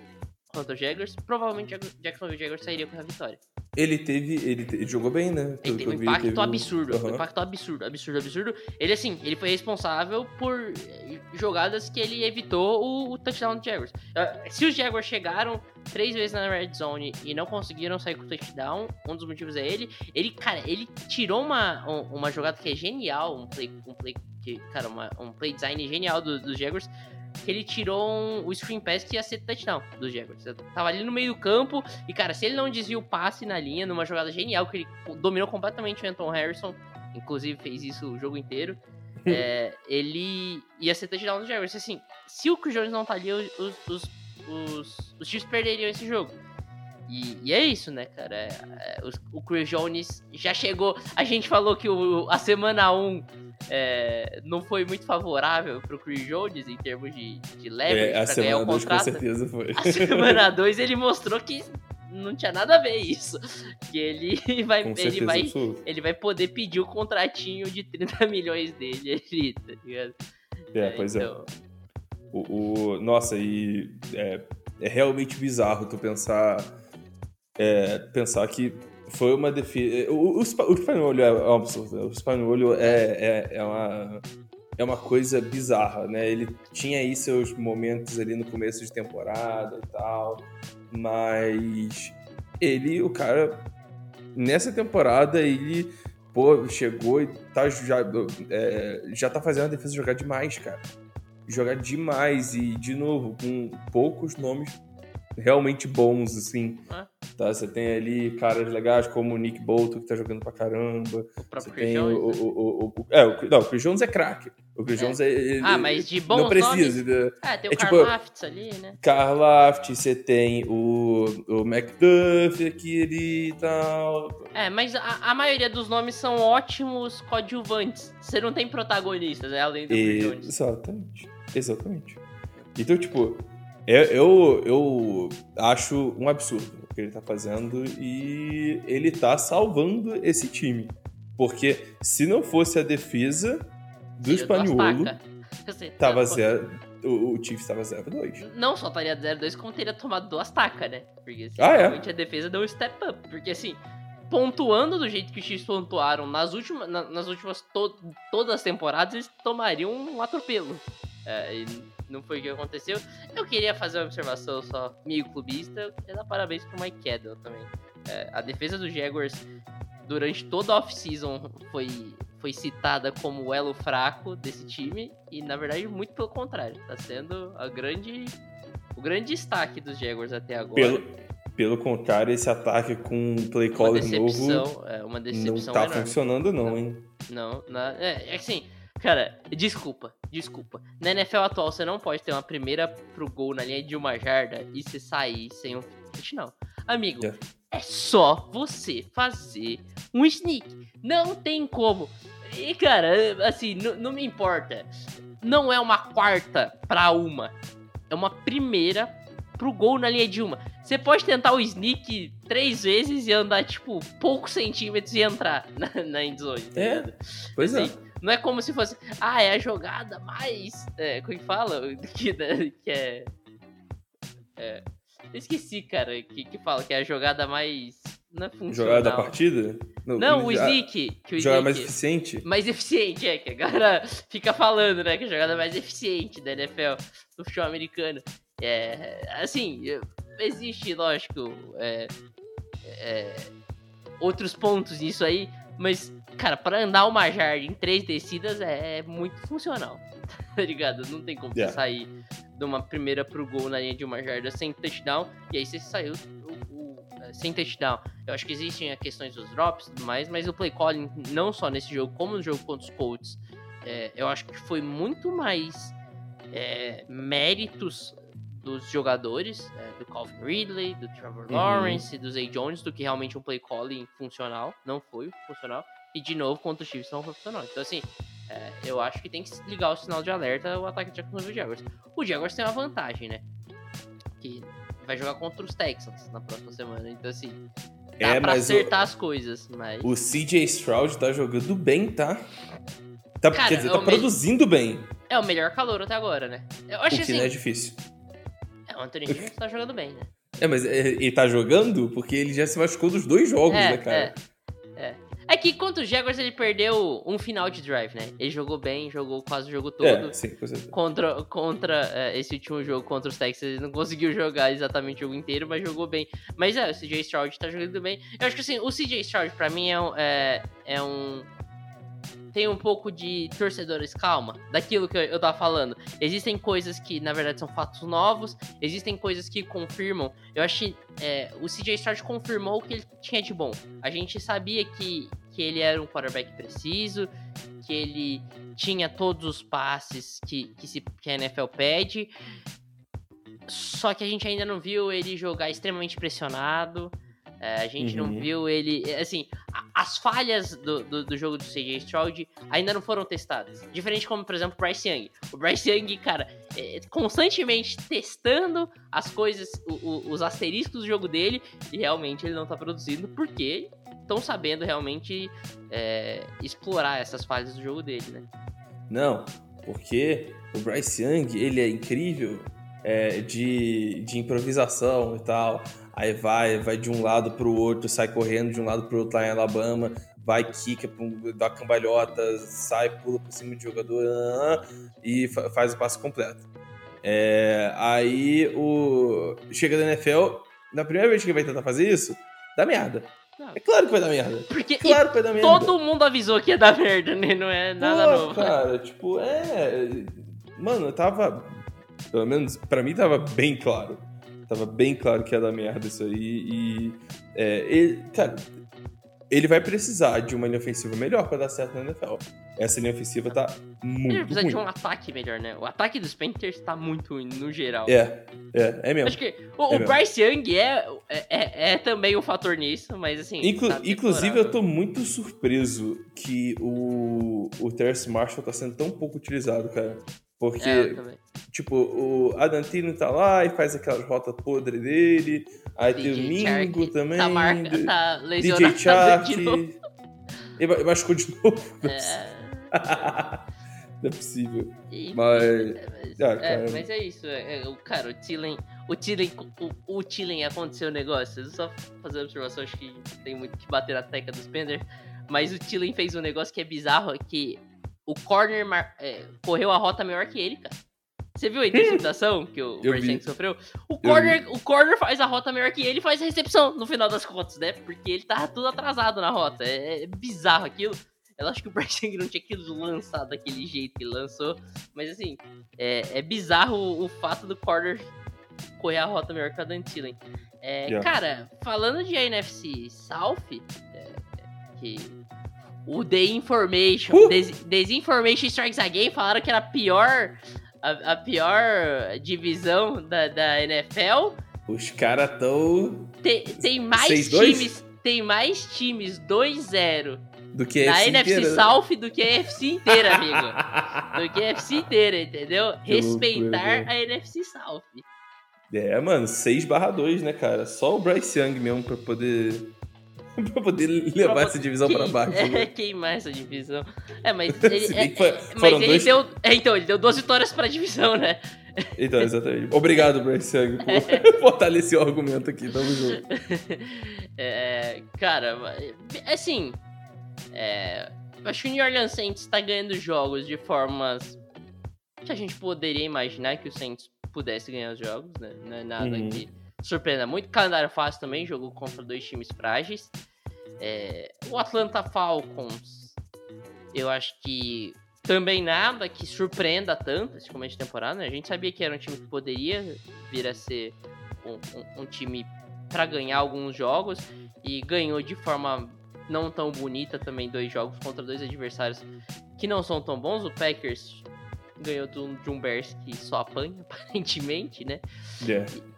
contra o Jaguars, provavelmente Jacksonville Jaguars sairia com a vitória. Ele teve. Ele, ele jogou bem, né? Ele teve um vi, impacto teve absurdo. Um impacto absurdo, absurdo, absurdo. Ele, assim, ele foi responsável por eh, jogadas que ele evitou o, o touchdown do Jaguars. Ah, Se os Jaguars chegaram três vezes na red zone e não conseguiram sair com o touchdown, um dos motivos é ele. Ele, cara, ele tirou uma, um- uma jogada que é genial, um play, um play que, cara, uma- um play design genial do- dos Jaguars. Que ele tirou um, o screen pass que ia ser touchdown dos Jaguars. Tava ali no meio do campo e, cara, se ele não desvia o passe na linha, numa jogada genial, que ele dominou completamente o Anton Harrison, inclusive fez isso o jogo inteiro, é, ele ia ser touchdown dos Jaguars. Assim, se o Chris Jones não tá ali, os, os, os, os, Chiefs perderiam esse jogo. E, e é isso, né, cara? É, é, os- o Chris Jones já chegou. A gente falou que o, a semana 1 é, não foi muito favorável pro Chris Jones em termos de, de leverage É, a pra ganhar semana o 2 com contrato. certeza foi. A semana 2 ele mostrou que não tinha nada a ver isso. Que ele vai, Com ele vai, absoluta. ele vai poder pedir o contratinho de 30 milhões dele ali, tá ligado? É, pois é. então, O, o- nossa, e é, é realmente bizarro tu pensar é, pensar que foi uma defesa. O, o, Spa- o Spaniolo é um absurdo. né? O é, é, é, uma, é uma coisa bizarra, né? Ele tinha aí seus momentos ali no começo de temporada e tal, mas ele, o cara, nessa temporada, ele pô, chegou e tá, já, é, já tá fazendo a defesa jogar demais, cara jogar demais e, de novo, com poucos nomes realmente bons, assim. Ah. Tá? Você tem ali caras legais como o Nick Bolton, que tá jogando pra caramba. o Você próprio tem Chris o, Jones, o, né? o, o- o- É, o, não, o Chris Jones é craque. O Chris É. Jones é. ele- Ah, mas de bons Não precisa. né? Ah, tem o é tipo- Karl Laftis ali, né? Laft, você tem o, o McDuff aqui ali e tal. É, mas a, a maioria dos nomes são ótimos coadjuvantes. Você não tem protagonistas, né? Além do Chris Jones. Exatamente. Exatamente. Então, tipo, eu, eu, eu acho um absurdo que ele tá fazendo e ele tá salvando esse time. Porque se não fosse a defesa do. Você- tava zero. O, o Chiefs tava 0-2. Não só estaria 0-2, como teria tomado duas tacas, né? Porque assim, Ah, é? realmente a defesa deu um step up. Porque assim, pontuando do jeito que os Chiefs pontuaram nas últimas, na- nas últimas to- todas as temporadas, eles tomariam um atropelo. É, e não foi o que aconteceu. Eu queria fazer uma observação só meio clubista. Eu queria dar parabéns pro Mike Cadwell também. É, a defesa dos Jaguars durante toda a off-season foi, foi citada como o elo fraco desse time. E na verdade, muito pelo contrário. Tá sendo a grande, o grande destaque dos Jaguars até agora. Pelo, pelo contrário, esse ataque com play uma caller novo é, uma não tá enorme. funcionando, não, hein? Não, na, é, é assim, cara, desculpa, desculpa. Na NFL atual, você não pode ter uma primeira pro gol na linha de uma jarda e você sair sem um touchdown. Amigo, É. é só você fazer um sneak. Não tem como. E, cara, assim, não me importa. Não é uma quarta pra uma. É uma primeira pro gol na linha de uma. Você pode tentar o sneak três vezes e andar, tipo, poucos centímetros e entrar na, na endzone. tá É. Pois é. Não é como se fosse, ah, é a jogada mais. É, como que fala? Que, né, que é. É. eu Esqueci, cara, que, que fala que é a jogada mais. Não é funcional. Jogada da partida? Não, o a- sneak. Que o Jogada mais eficiente? mais eficiente, é, que a galera fica falando, né? Que é a jogada mais eficiente da NFL no futebol americano. É, assim, existe, lógico, é, é, outros pontos nisso aí, mas, cara, pra andar uma jarda em três descidas é, muito funcional, tá ligado? Não tem como Yeah. você sair de uma primeira pro gol na linha de uma jarda sem touchdown, e aí você saiu o- o- é, sem touchdown. Eu acho que existem as questões dos drops e tudo mais, mas o play calling, não só nesse jogo, como no jogo contra os Colts, é, eu acho que foi muito mais é, méritos dos jogadores, é, do Calvin Ridley, do Trevor Uhum. Lawrence, do Zay Jones, do que realmente um play calling funcional. Não foi funcional. E de novo, contra os Chiefs não foi funcional. Então, assim, é, eu acho que tem que ligar o sinal de alerta o ataque de Jacksonville Jaguars. O Jaguars tem uma vantagem, né? Que vai jogar contra os Texans na próxima semana. Então, assim, dá É, pra mas o- acertar as coisas, mas... O CJ Stroud tá jogando bem, tá? tá Cara, quer dizer, é tá o me- produzindo bem. É o melhor calor até agora, né? Eu acho o que assim, não é difícil. é, o Anthony Jones tá jogando bem, né? É, mas é, ele tá jogando porque ele já se machucou dos dois jogos, é, né, cara? É, é. É que contra os Jaguars ele perdeu um final de drive, né? Ele jogou bem, jogou quase o jogo todo. É, sim, com certeza. Contra, contra é, esse último jogo contra os Texans, ele não conseguiu jogar exatamente o jogo inteiro, mas jogou bem. Mas é, o CJ Stroud tá jogando bem. Eu acho que assim, o CJ Stroud pra mim é um. É, é um tem um pouco de torcedores calma, daquilo que eu, tava falando. Existem coisas que, na verdade, são fatos novos, existem coisas que confirmam. Eu acho que é, o CJ Stroud confirmou o que ele tinha de bom. A gente sabia que, que ele era um quarterback preciso, que ele tinha todos os passes que, que, se, que a NFL pede. Só que a gente ainda não viu ele jogar extremamente pressionado. É, a gente não Uhum. viu ele. Assim, a- as falhas do, do, do jogo do CJ Stroud ainda não foram testadas. Diferente como, por exemplo, o Bryce Young. O Bryce Young, cara, é, constantemente testando as coisas, o- o- os asteriscos do jogo dele, e realmente ele não tá produzindo porque estão sabendo realmente é, explorar essas falhas do jogo dele, né? Não, Porque o Bryce Young, ele é incrível é, de, de improvisação e tal. Aí vai, vai de um lado pro outro, sai correndo de um lado pro outro lá em Alabama, vai, quica, dá cambalhota, sai, pula por cima de jogador e faz o passe completo. É, aí o chega da NFL, na primeira vez que ele vai tentar fazer isso, dá merda. É claro que vai dar merda. Porque claro que vai dar merda. todo mundo avisou que ia dar merda, né? Não é nada Pô, novo. Cara, tipo, é. Mano, tava. Pelo menos pra mim tava bem claro. Tava bem claro que ia dar merda isso aí. E. É, ele, cara, ele vai precisar de uma linha ofensiva melhor pra dar certo na NFL. Essa linha ofensiva tá muito Ele precisa ruim. de um ataque melhor, né? O ataque dos Panthers tá muito ruim, no geral. É, é, é mesmo. Acho que o, É o. Bryce Young é, é, é, é também um fator nisso, mas assim. Inclu- tá inclusive, eu tô muito surpreso que o, o Terrence Marshall tá sendo tão pouco utilizado, cara. Porque, É, tipo, o Adantino tá lá e faz aquelas rotas podres dele. Aí tem o DJ Mingo Chark também. Tá, marca, de- tá DJ Chark. Ele ma- machucou de novo. É, Não é possível. e- Mas- é, mas, Ah, é, mas é isso. é, é, o cara, o Tillen. O Tillen, o, o Tillen aconteceu o negócio. Eu Só fazer uma observação, acho que tem muito que bater na tecla dos Panthers. Mas o Tillen fez um negócio que é bizarro, é que o corner é, correu a rota melhor que ele, cara. Você viu a interceptação que o. Young sofreu? O corner, o corner faz a rota melhor que ele e faz a recepção no final das contas, né? Porque ele tava tudo atrasado na rota. É, é bizarro aquilo. Eu acho que o Young não tinha que lançar daquele jeito que ele lançou. Mas assim, é, é bizarro o, o fato do corner correr a rota melhor que a Dan Tillen. É, Yeah. Cara, falando de NFC South, é, que o The Information, Uh! Des- Desinformation Strikes Again falaram que era a pior, a, a pior divisão da, da NFL. Os caras tão Tem, tem mais 6-2? times, tem mais times 2-0 do que a na FC NFC inteira, né? South do que a NFC inteira, amigo. do que a NFC inteira, entendeu? Que Respeitar loucura, a NFC South. É, mano, 6 barra 2, né, cara? Só o Bryce Young mesmo pra poder. pra poder levar Pra essa divisão pra Quem- baixo. É, né? queimar essa divisão. É, mas ele, é, foi- é, mas ele dois- deu. é, então, ele deu duas vitórias pra divisão, né? Então, exatamente. Obrigado, Bryce Young, por fortalecer o argumento aqui. Tamo junto. É, cara, assim. É, acho que o New Orleans Saints tá ganhando jogos de formas que a gente poderia imaginar que o Saints pudesse ganhar os jogos, né? Não é nada Uhum. que surpreenda muito. Calendário fácil também, jogou contra dois times frágeis. É, o Atlanta Falcons, eu acho que também nada que surpreenda tanto esse começo de temporada, né? A gente sabia que era um time que poderia vir a ser um, um- um time para ganhar alguns jogos e ganhou de forma não tão bonita também dois jogos contra dois adversários que não são tão bons. O Packers ganhou de um Bears que só apanha, aparentemente, né? Yeah. E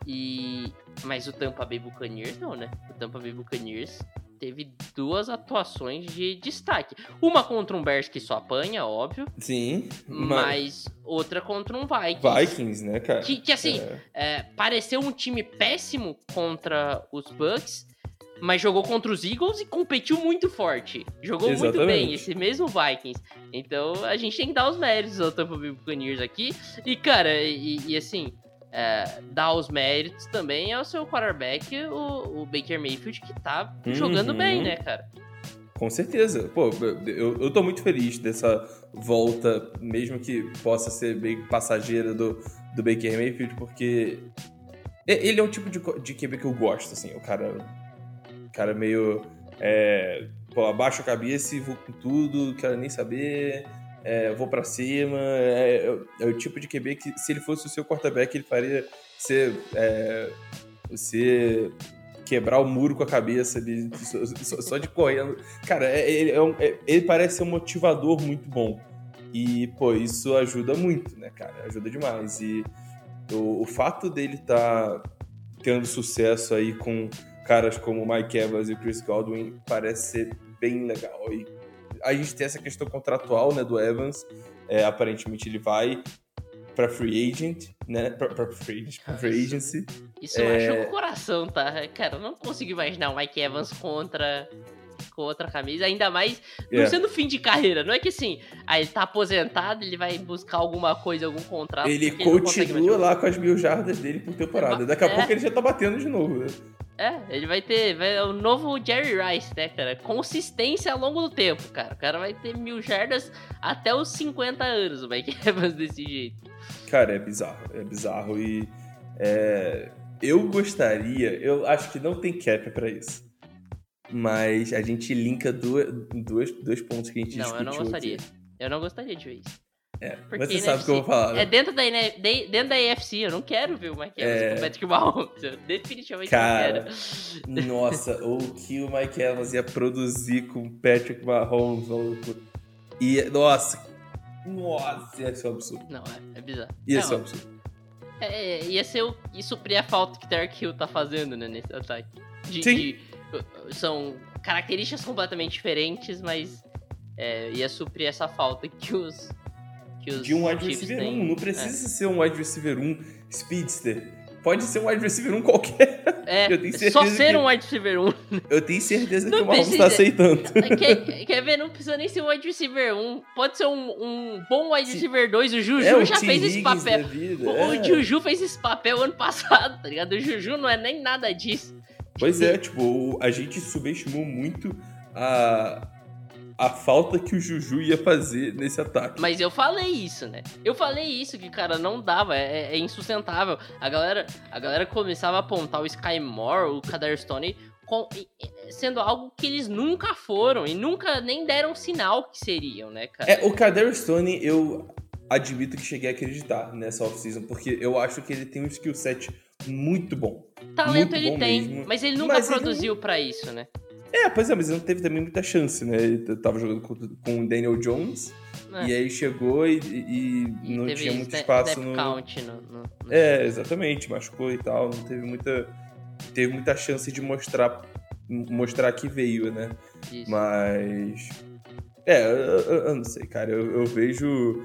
mas o Tampa Bay Buccaneers não, né? O Tampa Bay Buccaneers teve duas atuações de destaque. Uma contra um Bears que só apanha, óbvio, Sim, mas. mas outra contra um Vikings. Vikings, né, cara? Que, que assim, É. é, pareceu um time péssimo contra os Bucks, mas jogou contra os Eagles e competiu muito forte. Jogou muito Exatamente. bem, esse mesmo Vikings. Então a gente tem que dar os méritos ao Tampa Bay Buccaneers aqui. E, cara, e, e assim, é, dar os méritos também ao seu quarterback, o, o Baker Mayfield, que tá jogando Uhum. bem, né, cara? Com certeza. Pô, eu, eu tô muito feliz dessa volta, mesmo que possa ser bem passageira do, do Baker Mayfield, porque ele é um tipo de, de QB que eu gosto, assim. O cara, o cara meio. É, pô, abaixo a cabeça e vou com tudo, quero nem saber, é, vou pra cima. É, é o tipo de QB que, se ele fosse o seu quarterback, ele faria ser. É, você quebrar o muro com a cabeça ali, só, só- de correndo. Cara, é- ele, é um- é- ele parece ser um motivador muito bom. E, pô, isso ajuda muito, né, cara? Ajuda demais. E o, o fato dele estar tendo sucesso aí com caras como Mike Evans e Chris Godwin parece ser bem legal. E a gente tem essa questão contratual, né, do Evans. É, aparentemente ele vai pra free agent, né? Pra, pra free, agent, pra free agency. Isso É. machuca o coração, tá? Cara, eu não consigo imaginar o Mike Evans contra com outra camisa, ainda mais não É. sendo fim de carreira. Não é que assim, aí ele tá aposentado, ele vai buscar alguma coisa, algum contrato. Ele continua jogar. lá com as mil jardas dele por temporada. Daqui a É. pouco ele já tá batendo de novo, né? É, ele vai ter vai, é o novo Jerry Rice, né, cara? Consistência ao longo do tempo, cara. O cara vai ter mil jardas até os 50 anos, o Mike Evans desse jeito. Cara, é bizarro. É bizarro e. é, eu gostaria. Eu acho que não tem cap pra isso. Mas a gente linka duas, duas, dois pontos que a gente Não, eu não discutiu gostaria. aqui. Eu não gostaria de ver isso. É, Porque você na sabe o que eu vou falar, né? É dentro da, dentro da AFC, eu não quero ver o Mike Evans É. com o Patrick Mahomes. Eu definitivamente Cara, não quero. Nossa, o que o Mike Evans ia produzir com o Patrick Mahomes, maluco. E, nossa, nossa, ia ser um absurdo. Não, é, é bizarro. Ia ser um absurdo. É, ia ser o, e suprir a falta que o Derek Hill tá fazendo, né, nesse ataque. De, Sim. de- são características completamente diferentes, mas é, ia suprir essa falta que os. Que De um wide receiver têm. 1, não precisa ser um wide receiver 1 speedster. Pode ser um wide receiver 1 qualquer. É, Eu tenho é certeza só ser que- um wide receiver 1. Eu tenho certeza que Não o Mahomes precisa. tá aceitando. quer, quer ver? Não precisa nem ser um wide receiver 1. Pode ser um, um bom wide receiver 2. O Juju é o já T. fez esse Higgins papel. O, é. o Juju fez esse papel ano passado, tá ligado? O Juju não é nem nada disso. Pois é, tipo, a gente subestimou muito a, a falta que o Juju ia fazer nesse ataque. Mas eu falei isso, né? Eu falei isso, que, cara, não dava, é, é insustentável. A galera, a galera começava a apontar o Sky Moore, o Kader Stone, com- sendo algo que eles nunca foram e nunca nem deram sinal que seriam, né, cara? É, o Kader Stone, eu admito que cheguei a acreditar nessa off-season, porque eu acho que ele tem um skill set muito bom. Talento muito ele bom tem, mesmo. mas ele nunca Mas ele produziu pra isso, né? É, pois é, mas ele não teve também muita chance, né? Ele tava jogando com, com o Daniel Jones, É. e aí chegou e, e- e não tinha muito espaço no... count no, no- no- É, exatamente, machucou e tal, não teve muita... Teve muita chance de mostrar, mostrar que veio, né? isso. Mas. É, eu, eu- eu não sei, cara. Eu, eu vejo.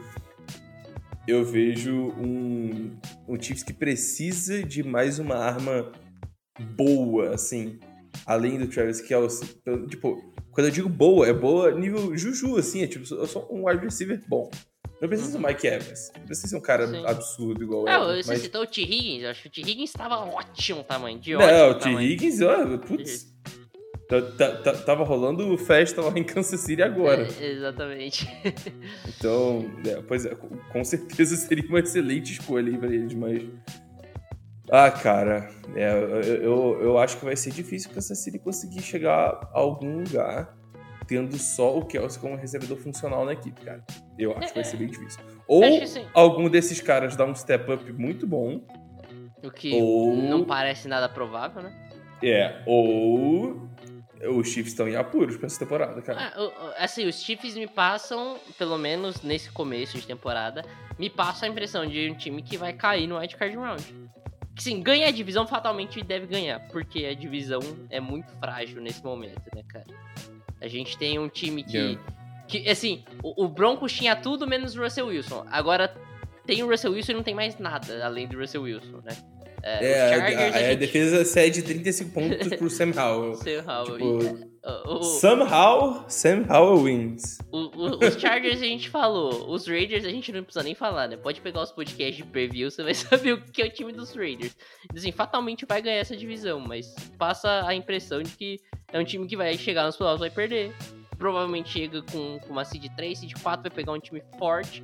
Eu vejo um, um Chiefs que precisa de mais uma arma boa, assim. Além do Travis Kelce. Então, Tipo, quando eu digo boa, é boa nível Juju, assim. É tipo, eu sou um wide receiver bom. Não precisa ser o Mike Evans. Não precisa ser um cara Sim. absurdo igual É, Evans. você mas... citou o T. Higgins, eu acho que o T. Higgins tava ótimo tamanho, de Não, ótimo o T. Higgins, ó, putz. tá- tá- tá- Tava rolando festa lá em Kansas City agora. É, exatamente. Então, é, pois é, com certeza seria uma excelente escolha aí pra eles, mas. Ah, cara, é, eu, eu, eu acho que vai ser difícil o Kansas City conseguir chegar a algum lugar tendo só o Kelsey como recebedor funcional na equipe, cara. Eu acho que vai ser bem difícil. Ou que sim. algum desses caras dá um step up muito bom, O que Ou- não parece nada provável, né? é, ou os Chiefs estão em apuros pra essa temporada, cara. Ah, assim, os Chiefs me passam, pelo menos nesse começo de temporada, me passam a impressão de um time que vai cair no wildcard round. Sim, ganha a divisão fatalmente deve ganhar, porque a divisão é muito frágil nesse momento, né, cara? A gente tem um time que. Yeah. que assim, o, o Broncos tinha tudo menos o Russell Wilson. Agora tem o Russell Wilson e não tem mais nada além do Russell Wilson, né? É, É, os a, Chargers, a- a gente- defesa cede 35 pontos pro Sam Howell. Sei lá, Tipo, o- o- Somehow, Sam Howell wins. O- os Chargers a gente falou, os Raiders a gente não precisa nem falar, né? Pode pegar os podcasts de preview, você vai saber o que é o time dos Raiders. Assim, fatalmente vai ganhar essa divisão, mas passa a impressão de que é um time que vai chegar nos playoffs e vai perder. Provavelmente chega com, com uma seed 3, seed 4, vai pegar um time forte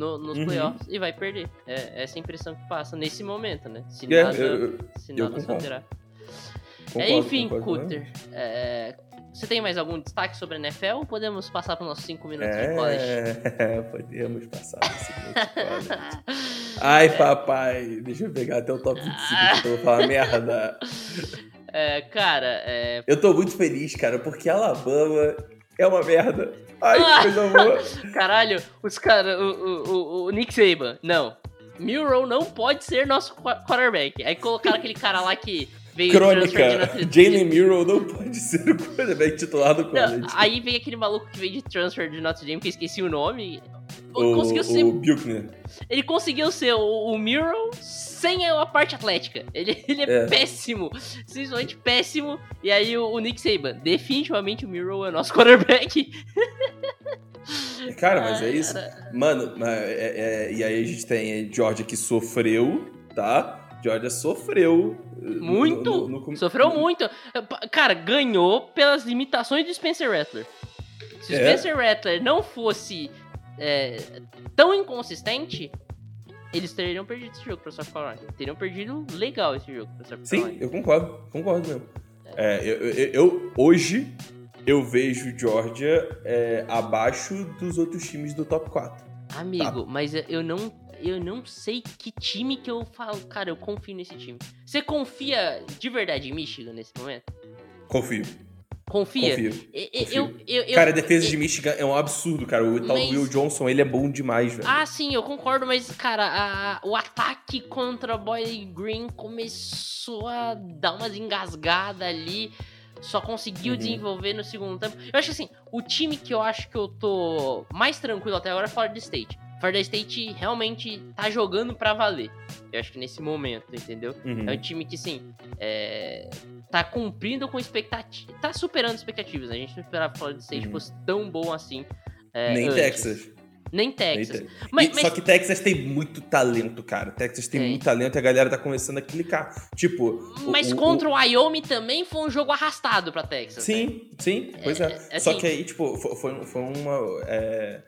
no- nos Uhum. playoffs e vai perder. É essa a impressão que passa nesse momento, né? Se É, nada, eu- eu se eu nada concordo. alterar. concordo, É, enfim, Cutter, é, você tem mais algum destaque sobre a NFL ou podemos passar para os nossos 5 minutos de college? É, podemos passar nesse minuto de college. Ai, papai, deixa eu pegar até o top 25 que eu vou falar merda. É, cara, é, Eu tô muito feliz, cara, porque Alabama é uma merda. Ai, Ah! que coisa boa. caralho, os caras, o, o, o, Nick Saban, não. Milrow não pode ser nosso qu- quarterback. Aí colocaram aquele cara lá que veio Crônica, Jalen Murrow não pode ser o quarterback titular do Não, college. aí veio aquele maluco que veio de transfer de Notre Dame, que eu esqueci o nome. Ele conseguiu ser, o Buchner. ele conseguiu ser o, o Miro sem a parte atlética. Ele, ele é, É. péssimo, simplesmente péssimo. E aí o, o Nick Saban, definitivamente o Miro é nosso quarterback. Cara, mas é isso. Mano, é- é- e aí a gente tem Georgia que sofreu, tá? Georgia sofreu. no- Muito, no- no- no- sofreu muito. Cara, ganhou pelas limitações do Spencer Rattler. Se o É. Spencer Rattler não fosse é, tão inconsistente, eles teriam perdido esse jogo pra South Carolina. Teriam perdido legal esse jogo pra South Sim, Carolina. eu concordo, concordo mesmo. É, eu, eu- eu- hoje eu vejo Georgia é, abaixo dos outros times do top 4. Amigo, mas eu não, eu não sei que time que eu falo. Cara, eu confio nesse time. Você confia de verdade em Michigan nesse momento? Confio, Confia? confio. Confio. Eu, eu, eu- cara, a defesa de Michigan é um absurdo, cara. O tal Mas- Will Johnson, ele é bom demais, velho. Ah, sim, eu concordo, mas, cara, a- o ataque contra Boy Green começou a dar umas engasgadas ali. Só conseguiu Uhum. desenvolver no segundo tempo. Eu acho que assim, o time que eu acho que eu tô mais tranquilo até agora é Florida State. Florida State realmente tá jogando pra valer. Eu acho que nesse momento, entendeu? Uhum. É um time que, sim, é, tá cumprindo com expectativas. Tá superando expectativas. né? A gente não esperava que Florida State Uhum. fosse tão bom assim. é, Nem antes. Texas. Nem Nem Texas. Te- Mas- E- mas- Só que Texas tem muito talento, cara. Texas tem, Tem. muito talento e a galera tá começando a clicar. Tipo. o- Mas o- contra o Wyoming também foi um jogo arrastado pra Texas. né? Sim, sim, pois é. é, Só assim- que aí, tipo, foi, foi, foi uma. é,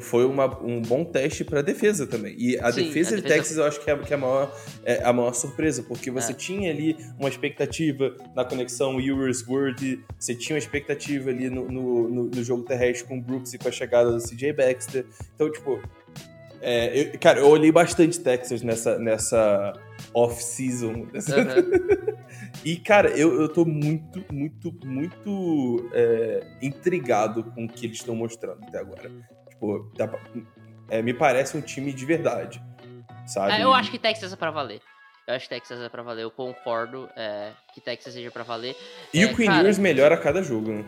foi uma, um bom teste pra defesa também. E a Sim, defesa a de defesa- Texas eu acho que é, que é a, maior, é a maior surpresa, porque você É. tinha ali uma expectativa na conexão Ewers Word, você tinha uma expectativa ali no, no, no- no jogo terrestre com o Brooks e com a chegada do CJ Baxter. Então, tipo. é, eu- cara, eu olhei bastante Texas nessa, nessa off-season. nessa- Aham. e, cara, eu, eu tô muito, muito, muito é, intrigado com o que eles estão mostrando até agora. Tipo, dá pra- é, me parece um time de verdade, sabe? É, eu acho que Texas é pra valer. Eu acho que Texas é pra valer. Eu concordo é, que Texas seja pra valer. E é, o Queen melhora a cada jogo, né?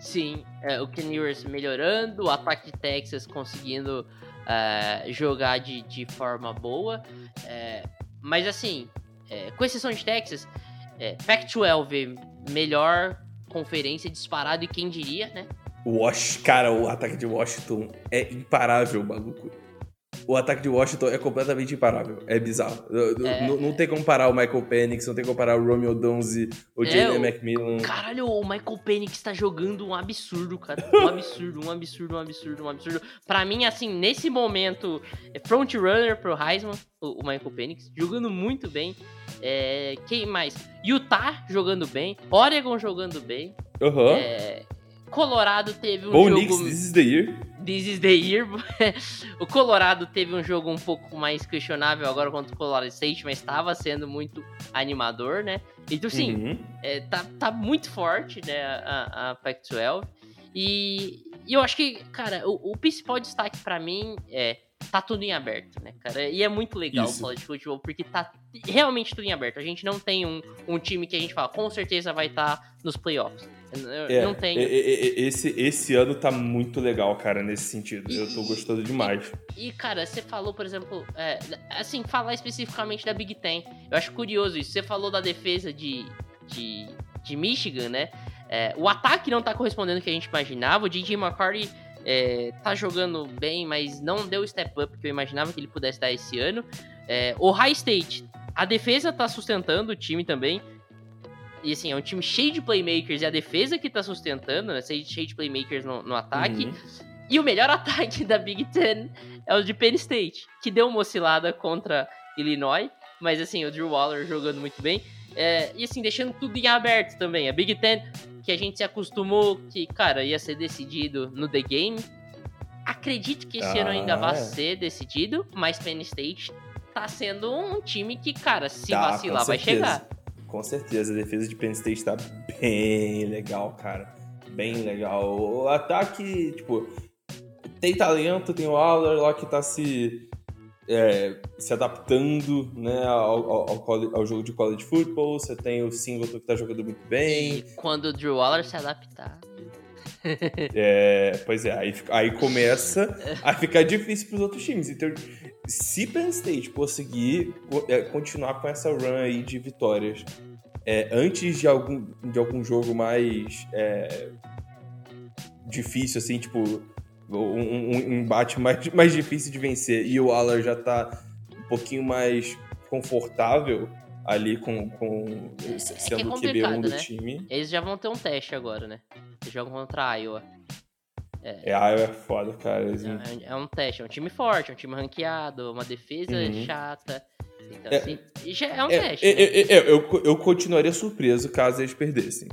Sim, é, o Ken Ewers melhorando, o ataque de Texas conseguindo é, jogar de, de forma boa. é, mas assim, é, com exceção de Texas, é, Pac-12 melhor conferência disparado e quem diria, né? Wash, cara, o ataque de Washington é imparável, maluco. O ataque de Washington é completamente imparável. É bizarro. É. Não, não tem como parar o Michael Penix, não tem como parar o Romeo Donzi, o É, Jalen o- McMillan. Caralho, o Michael Penix tá jogando um absurdo, cara. Um absurdo, um absurdo, um absurdo, um absurdo. Pra mim, assim, nesse momento, é front runner pro Heisman, o, o Michael Penix, jogando muito bem. É, quem mais? Utah jogando bem. Oregon jogando bem. Aham. É, Colorado teve um Bom jogo. Knicks, this is the year. This is the year. o Colorado teve um jogo um pouco mais questionável agora contra o Colorado State, mas estava sendo muito animador, né? Então, sim, Uhum. é, tá, tá muito forte, né, a, a Pac-12. E, e eu acho que, cara, o, o principal destaque pra mim é tá tudo em aberto, né, cara? E é muito legal Isso. falar de futebol, porque tá realmente tudo em aberto. A gente não tem um, um time que a gente fala, com certeza vai estar nos playoffs. É, não tem. e- e- e- Esse, esse ano tá muito legal, cara, nesse sentido. Eu tô E- gostando demais. E, cara, você falou, por exemplo, é, assim, falar especificamente da Big Ten. Eu acho curioso isso. Você falou da defesa de, de, de Michigan, né? É, o ataque não tá correspondendo ao que a gente imaginava. O DJ McCarty é, tá jogando bem, mas não deu o step up que eu imaginava que ele pudesse dar esse ano. É, o High State, a defesa tá sustentando o time também. E assim, é um time cheio de playmakers e a defesa que tá sustentando, né? Cheio de playmakers no, no ataque. Uhum. E o melhor ataque da Big Ten é o de Penn State, que deu uma oscilada contra Illinois, mas assim, o Drew Waller jogando muito bem. É, e assim, deixando tudo em aberto também. A Big Ten, que a gente se acostumou que, cara, ia ser decidido no The Game. Acredito que esse ano ainda vai Ah. ser decidido, mas Penn State tá sendo um time que, cara, se Tá, vacilar vai chegar. Com certeza, a defesa de Penn State tá bem legal, cara. Bem legal. O ataque, tipo, tem talento, tem o Aller lá que tá se, é, se adaptando né, ao, ao, ao jogo de college football. Você tem o Singleton que tá jogando muito bem. E quando o Drew Waller se adaptar. É, pois é, aí, aí começa a ficar difícil para os outros times. Então, se Penn State conseguir co- é, continuar com essa run aí de vitórias é, antes de algum, de algum jogo mais é, difícil, assim, tipo, um, um- um embate mais, mais difícil de vencer e o Aller já tá um pouquinho mais confortável ali com, com sendo o QB1 complicado, do né? time. Eles já vão ter um teste agora, né? Eles jogam contra a Iowa. É, ah, é foda, cara. É, é um teste, é um time forte, é um time ranqueado, uma defesa Uhum. chata. Então, É. assim, já é um É, teste. é, né? é, é, eu, eu continuaria surpreso caso eles perdessem.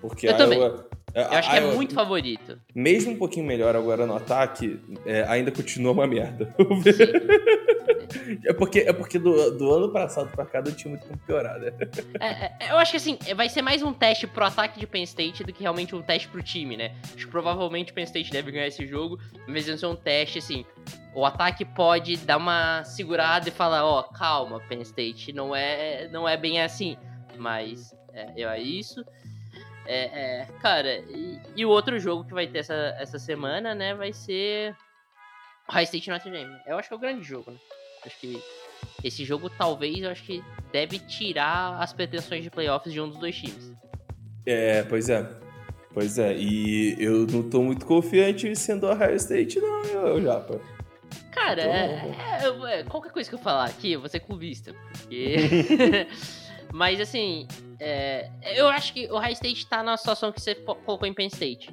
Porque Eu a também. Eu acho que é muito favorito. Mesmo um pouquinho melhor agora no ataque, é, ainda continua uma merda. é porque, é porque do, do ano passado pra cá, o time muito piorado. né? É, é, eu acho que assim, é, vai ser mais um teste pro ataque de Penn State do que realmente um teste pro time, né? Acho que provavelmente o Penn State deve ganhar esse jogo, mas vai ser um teste, assim. O ataque pode dar uma segurada e falar, ó, calma, Penn State, não é, não é bem assim. Mas é, é isso. É, é, cara, e, e o outro jogo que vai ter essa, essa semana, né, vai ser High State Notre Dame. Eu acho que é o grande jogo, né? Acho que esse jogo talvez eu acho que deve tirar as pretensões de playoffs de um dos dois times. É, pois é. Pois é, e eu não tô muito confiante sendo a Ohio State, não, eu, Japa. Cara, Então, é, é, é, qualquer coisa que eu falar aqui, eu vou ser clubista. Porque. Mas assim, é, eu acho que o High State tá na situação que você colocou em Penn State.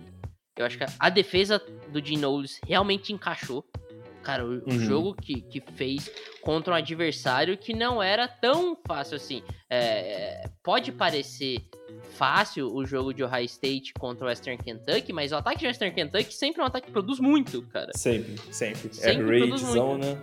Eu acho que a- defesa do Dean Knowles realmente encaixou. Cara, o, o Uhum. jogo que, que fez contra um adversário que não era tão fácil assim. É, pode parecer fácil o jogo de Ohio State contra o Western Kentucky, mas o ataque de Western Kentucky sempre é um ataque que produz muito, cara. Sempre, sempre. Sempre é ragezão, muito. né?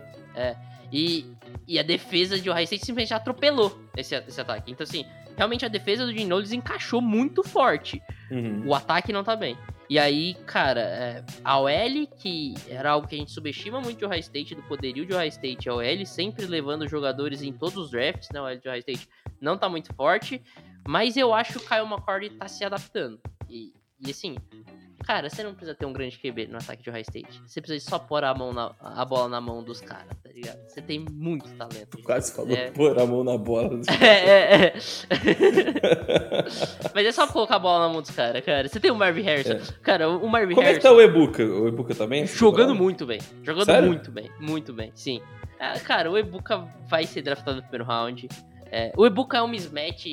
E, e a defesa de Ohio State simplesmente atropelou esse, esse ataque. Então, assim, realmente a defesa do Knowles encaixou muito forte. Uhum. O ataque não tá bem. E aí, cara, é, a OL, que era algo que a gente subestima muito de Ohio State, do poderio de Ohio State, a OL sempre levando jogadores em todos os drafts, né? A OL de Ohio State não tá muito forte, mas eu acho que o Kyle McCord tá se adaptando. E, e assim, cara, você não precisa ter um grande QB no ataque de Ohio State. Você precisa só pôr a, mão na, a bola na mão dos caras, tá ligado? Você tem muito talento. Quase falou É. pôr a mão na bola. É, é, é. Mas é só colocar a bola na mão dos caras, cara. Você tem o Marvin Harrison. Cara, o Marvin Como é que Harrison tá o Ebuka? O Ebuka também? essa jogando temporada? muito bem. Jogando Sério? muito bem. Muito bem, sim. Ah, cara, o Ebuka vai ser draftado no primeiro round. É, o Ebuka é um mismatch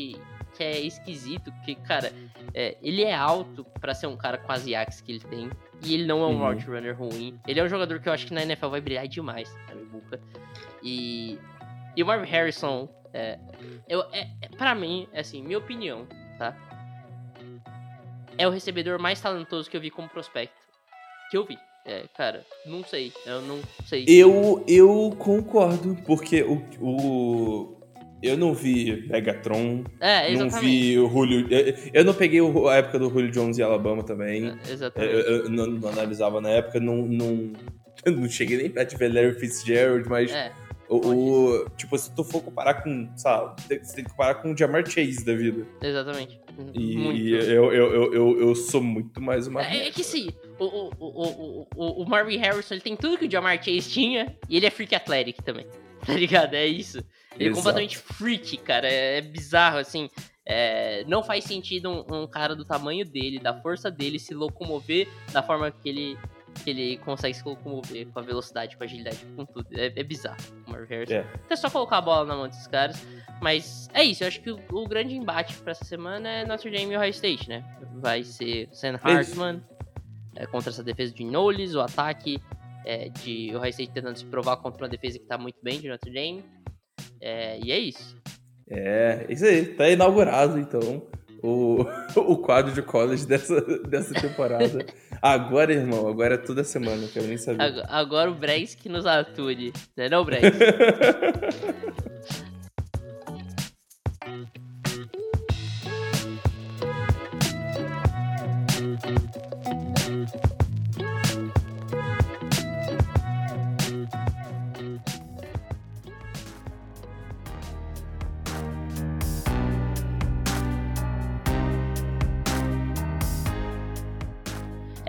que é esquisito, porque, cara, é, ele é alto pra ser um cara quase axe que ele tem. E ele não é um Uhum. route runner ruim. Ele é um jogador que eu acho que na NFL vai brilhar demais, cara, o. E, e o Marvin Harrison, é, eu, é, é, pra mim, é assim, minha opinião, tá? É o recebedor mais talentoso que eu vi como prospecto. Que eu vi. É, cara, não sei. Eu não sei. Eu, eu concordo, porque o, o. Eu não vi Megatron, É, não exatamente. vi o Julio. Eu, eu não peguei o- a época do Julio Jones em Alabama também. É, Eu, exatamente. eu não, não analisava na época, não, não, eu não cheguei nem perto de ver Larry Fitzgerald, mas É, o, o- Tipo, se tu for comparar com, sabe, você tem que comparar com o Jamar Chase da vida. exatamente. E, Muito. e eu, eu, eu, eu, eu sou muito mais uma. É, é que sim, o, o, o, o, o, o Marvin Harrison ele tem tudo que o Jamar Chase tinha e ele é freak athletic também. Tá ligado? É isso. Ele é completamente freak, cara. É, é bizarro, assim. É, não faz sentido um, um cara do tamanho dele, da força dele, se locomover da forma que ele, que ele consegue se locomover, com a velocidade, com a agilidade, com tudo. É, é bizarro o Marvin Harrison. É. Então é só colocar a bola na mão desses caras. Mas é isso, eu acho que o, o grande embate pra essa semana é Notre Dame e Ohio State, né? Vai ser Sam Hartman é, contra essa defesa de Knowles, o ataque é, de Ohio State tentando se provar contra uma defesa que tá muito bem de Notre Dame. É, e é isso. É, isso aí, tá inaugurado então o, o quadro de college dessa, dessa temporada. Agora, irmão, agora é toda semana, não quero nem saber. Ag- Agora o Brex que nos ature, né não, Brex?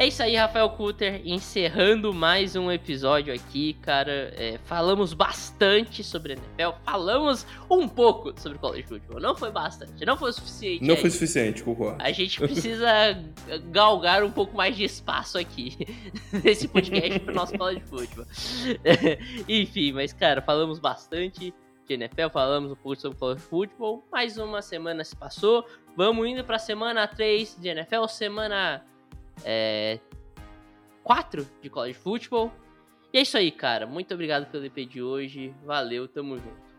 É isso aí, Rafael Kutter, encerrando mais um episódio aqui, cara. É, falamos bastante sobre NFL, falamos um pouco sobre college football. Não foi bastante, não foi o suficiente. Não aí. foi suficiente, concordo. A gente precisa galgar um pouco mais de espaço aqui nesse podcast pro nosso college football. Enfim, mas cara, falamos bastante de NFL, falamos um pouco sobre college football. Mais uma semana se passou. Vamos indo pra semana 3 de NFL, semana é, 4 de college football. E é isso aí, cara. Muito obrigado pelo EP de hoje. Valeu, tamo junto.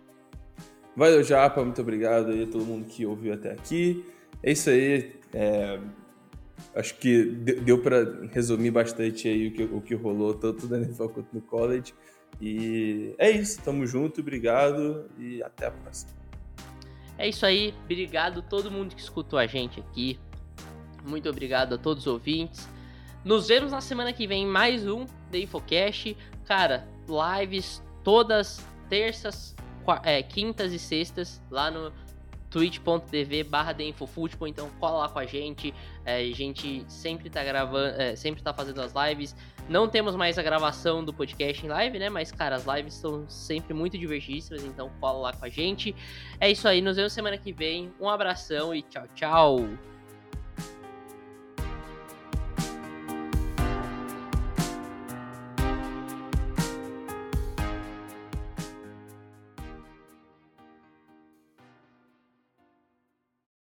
Valeu, Japa. Muito obrigado aí a todo mundo que ouviu até aqui. É isso aí. é, Acho que de- deu pra resumir bastante aí o que, o que rolou, tanto na NFL quanto no college. E é isso. Tamo junto. Obrigado e até a próxima. É isso aí, obrigado a todo mundo que escutou a gente aqui. Muito obrigado a todos os ouvintes. Nos vemos na semana que vem em mais um The Infocast. Cara, lives todas terças, é, quintas e sextas lá no twitch.tv barra TheInfoFootball, então cola lá com a gente. É, a gente sempre tá gravando, é, sempre tá fazendo as lives. Não temos mais a gravação do podcast em live, né? Mas, cara, as lives são sempre muito divertidíssimas, então cola lá com a gente. É isso aí, nos vemos semana que vem. Um abração e tchau, tchau.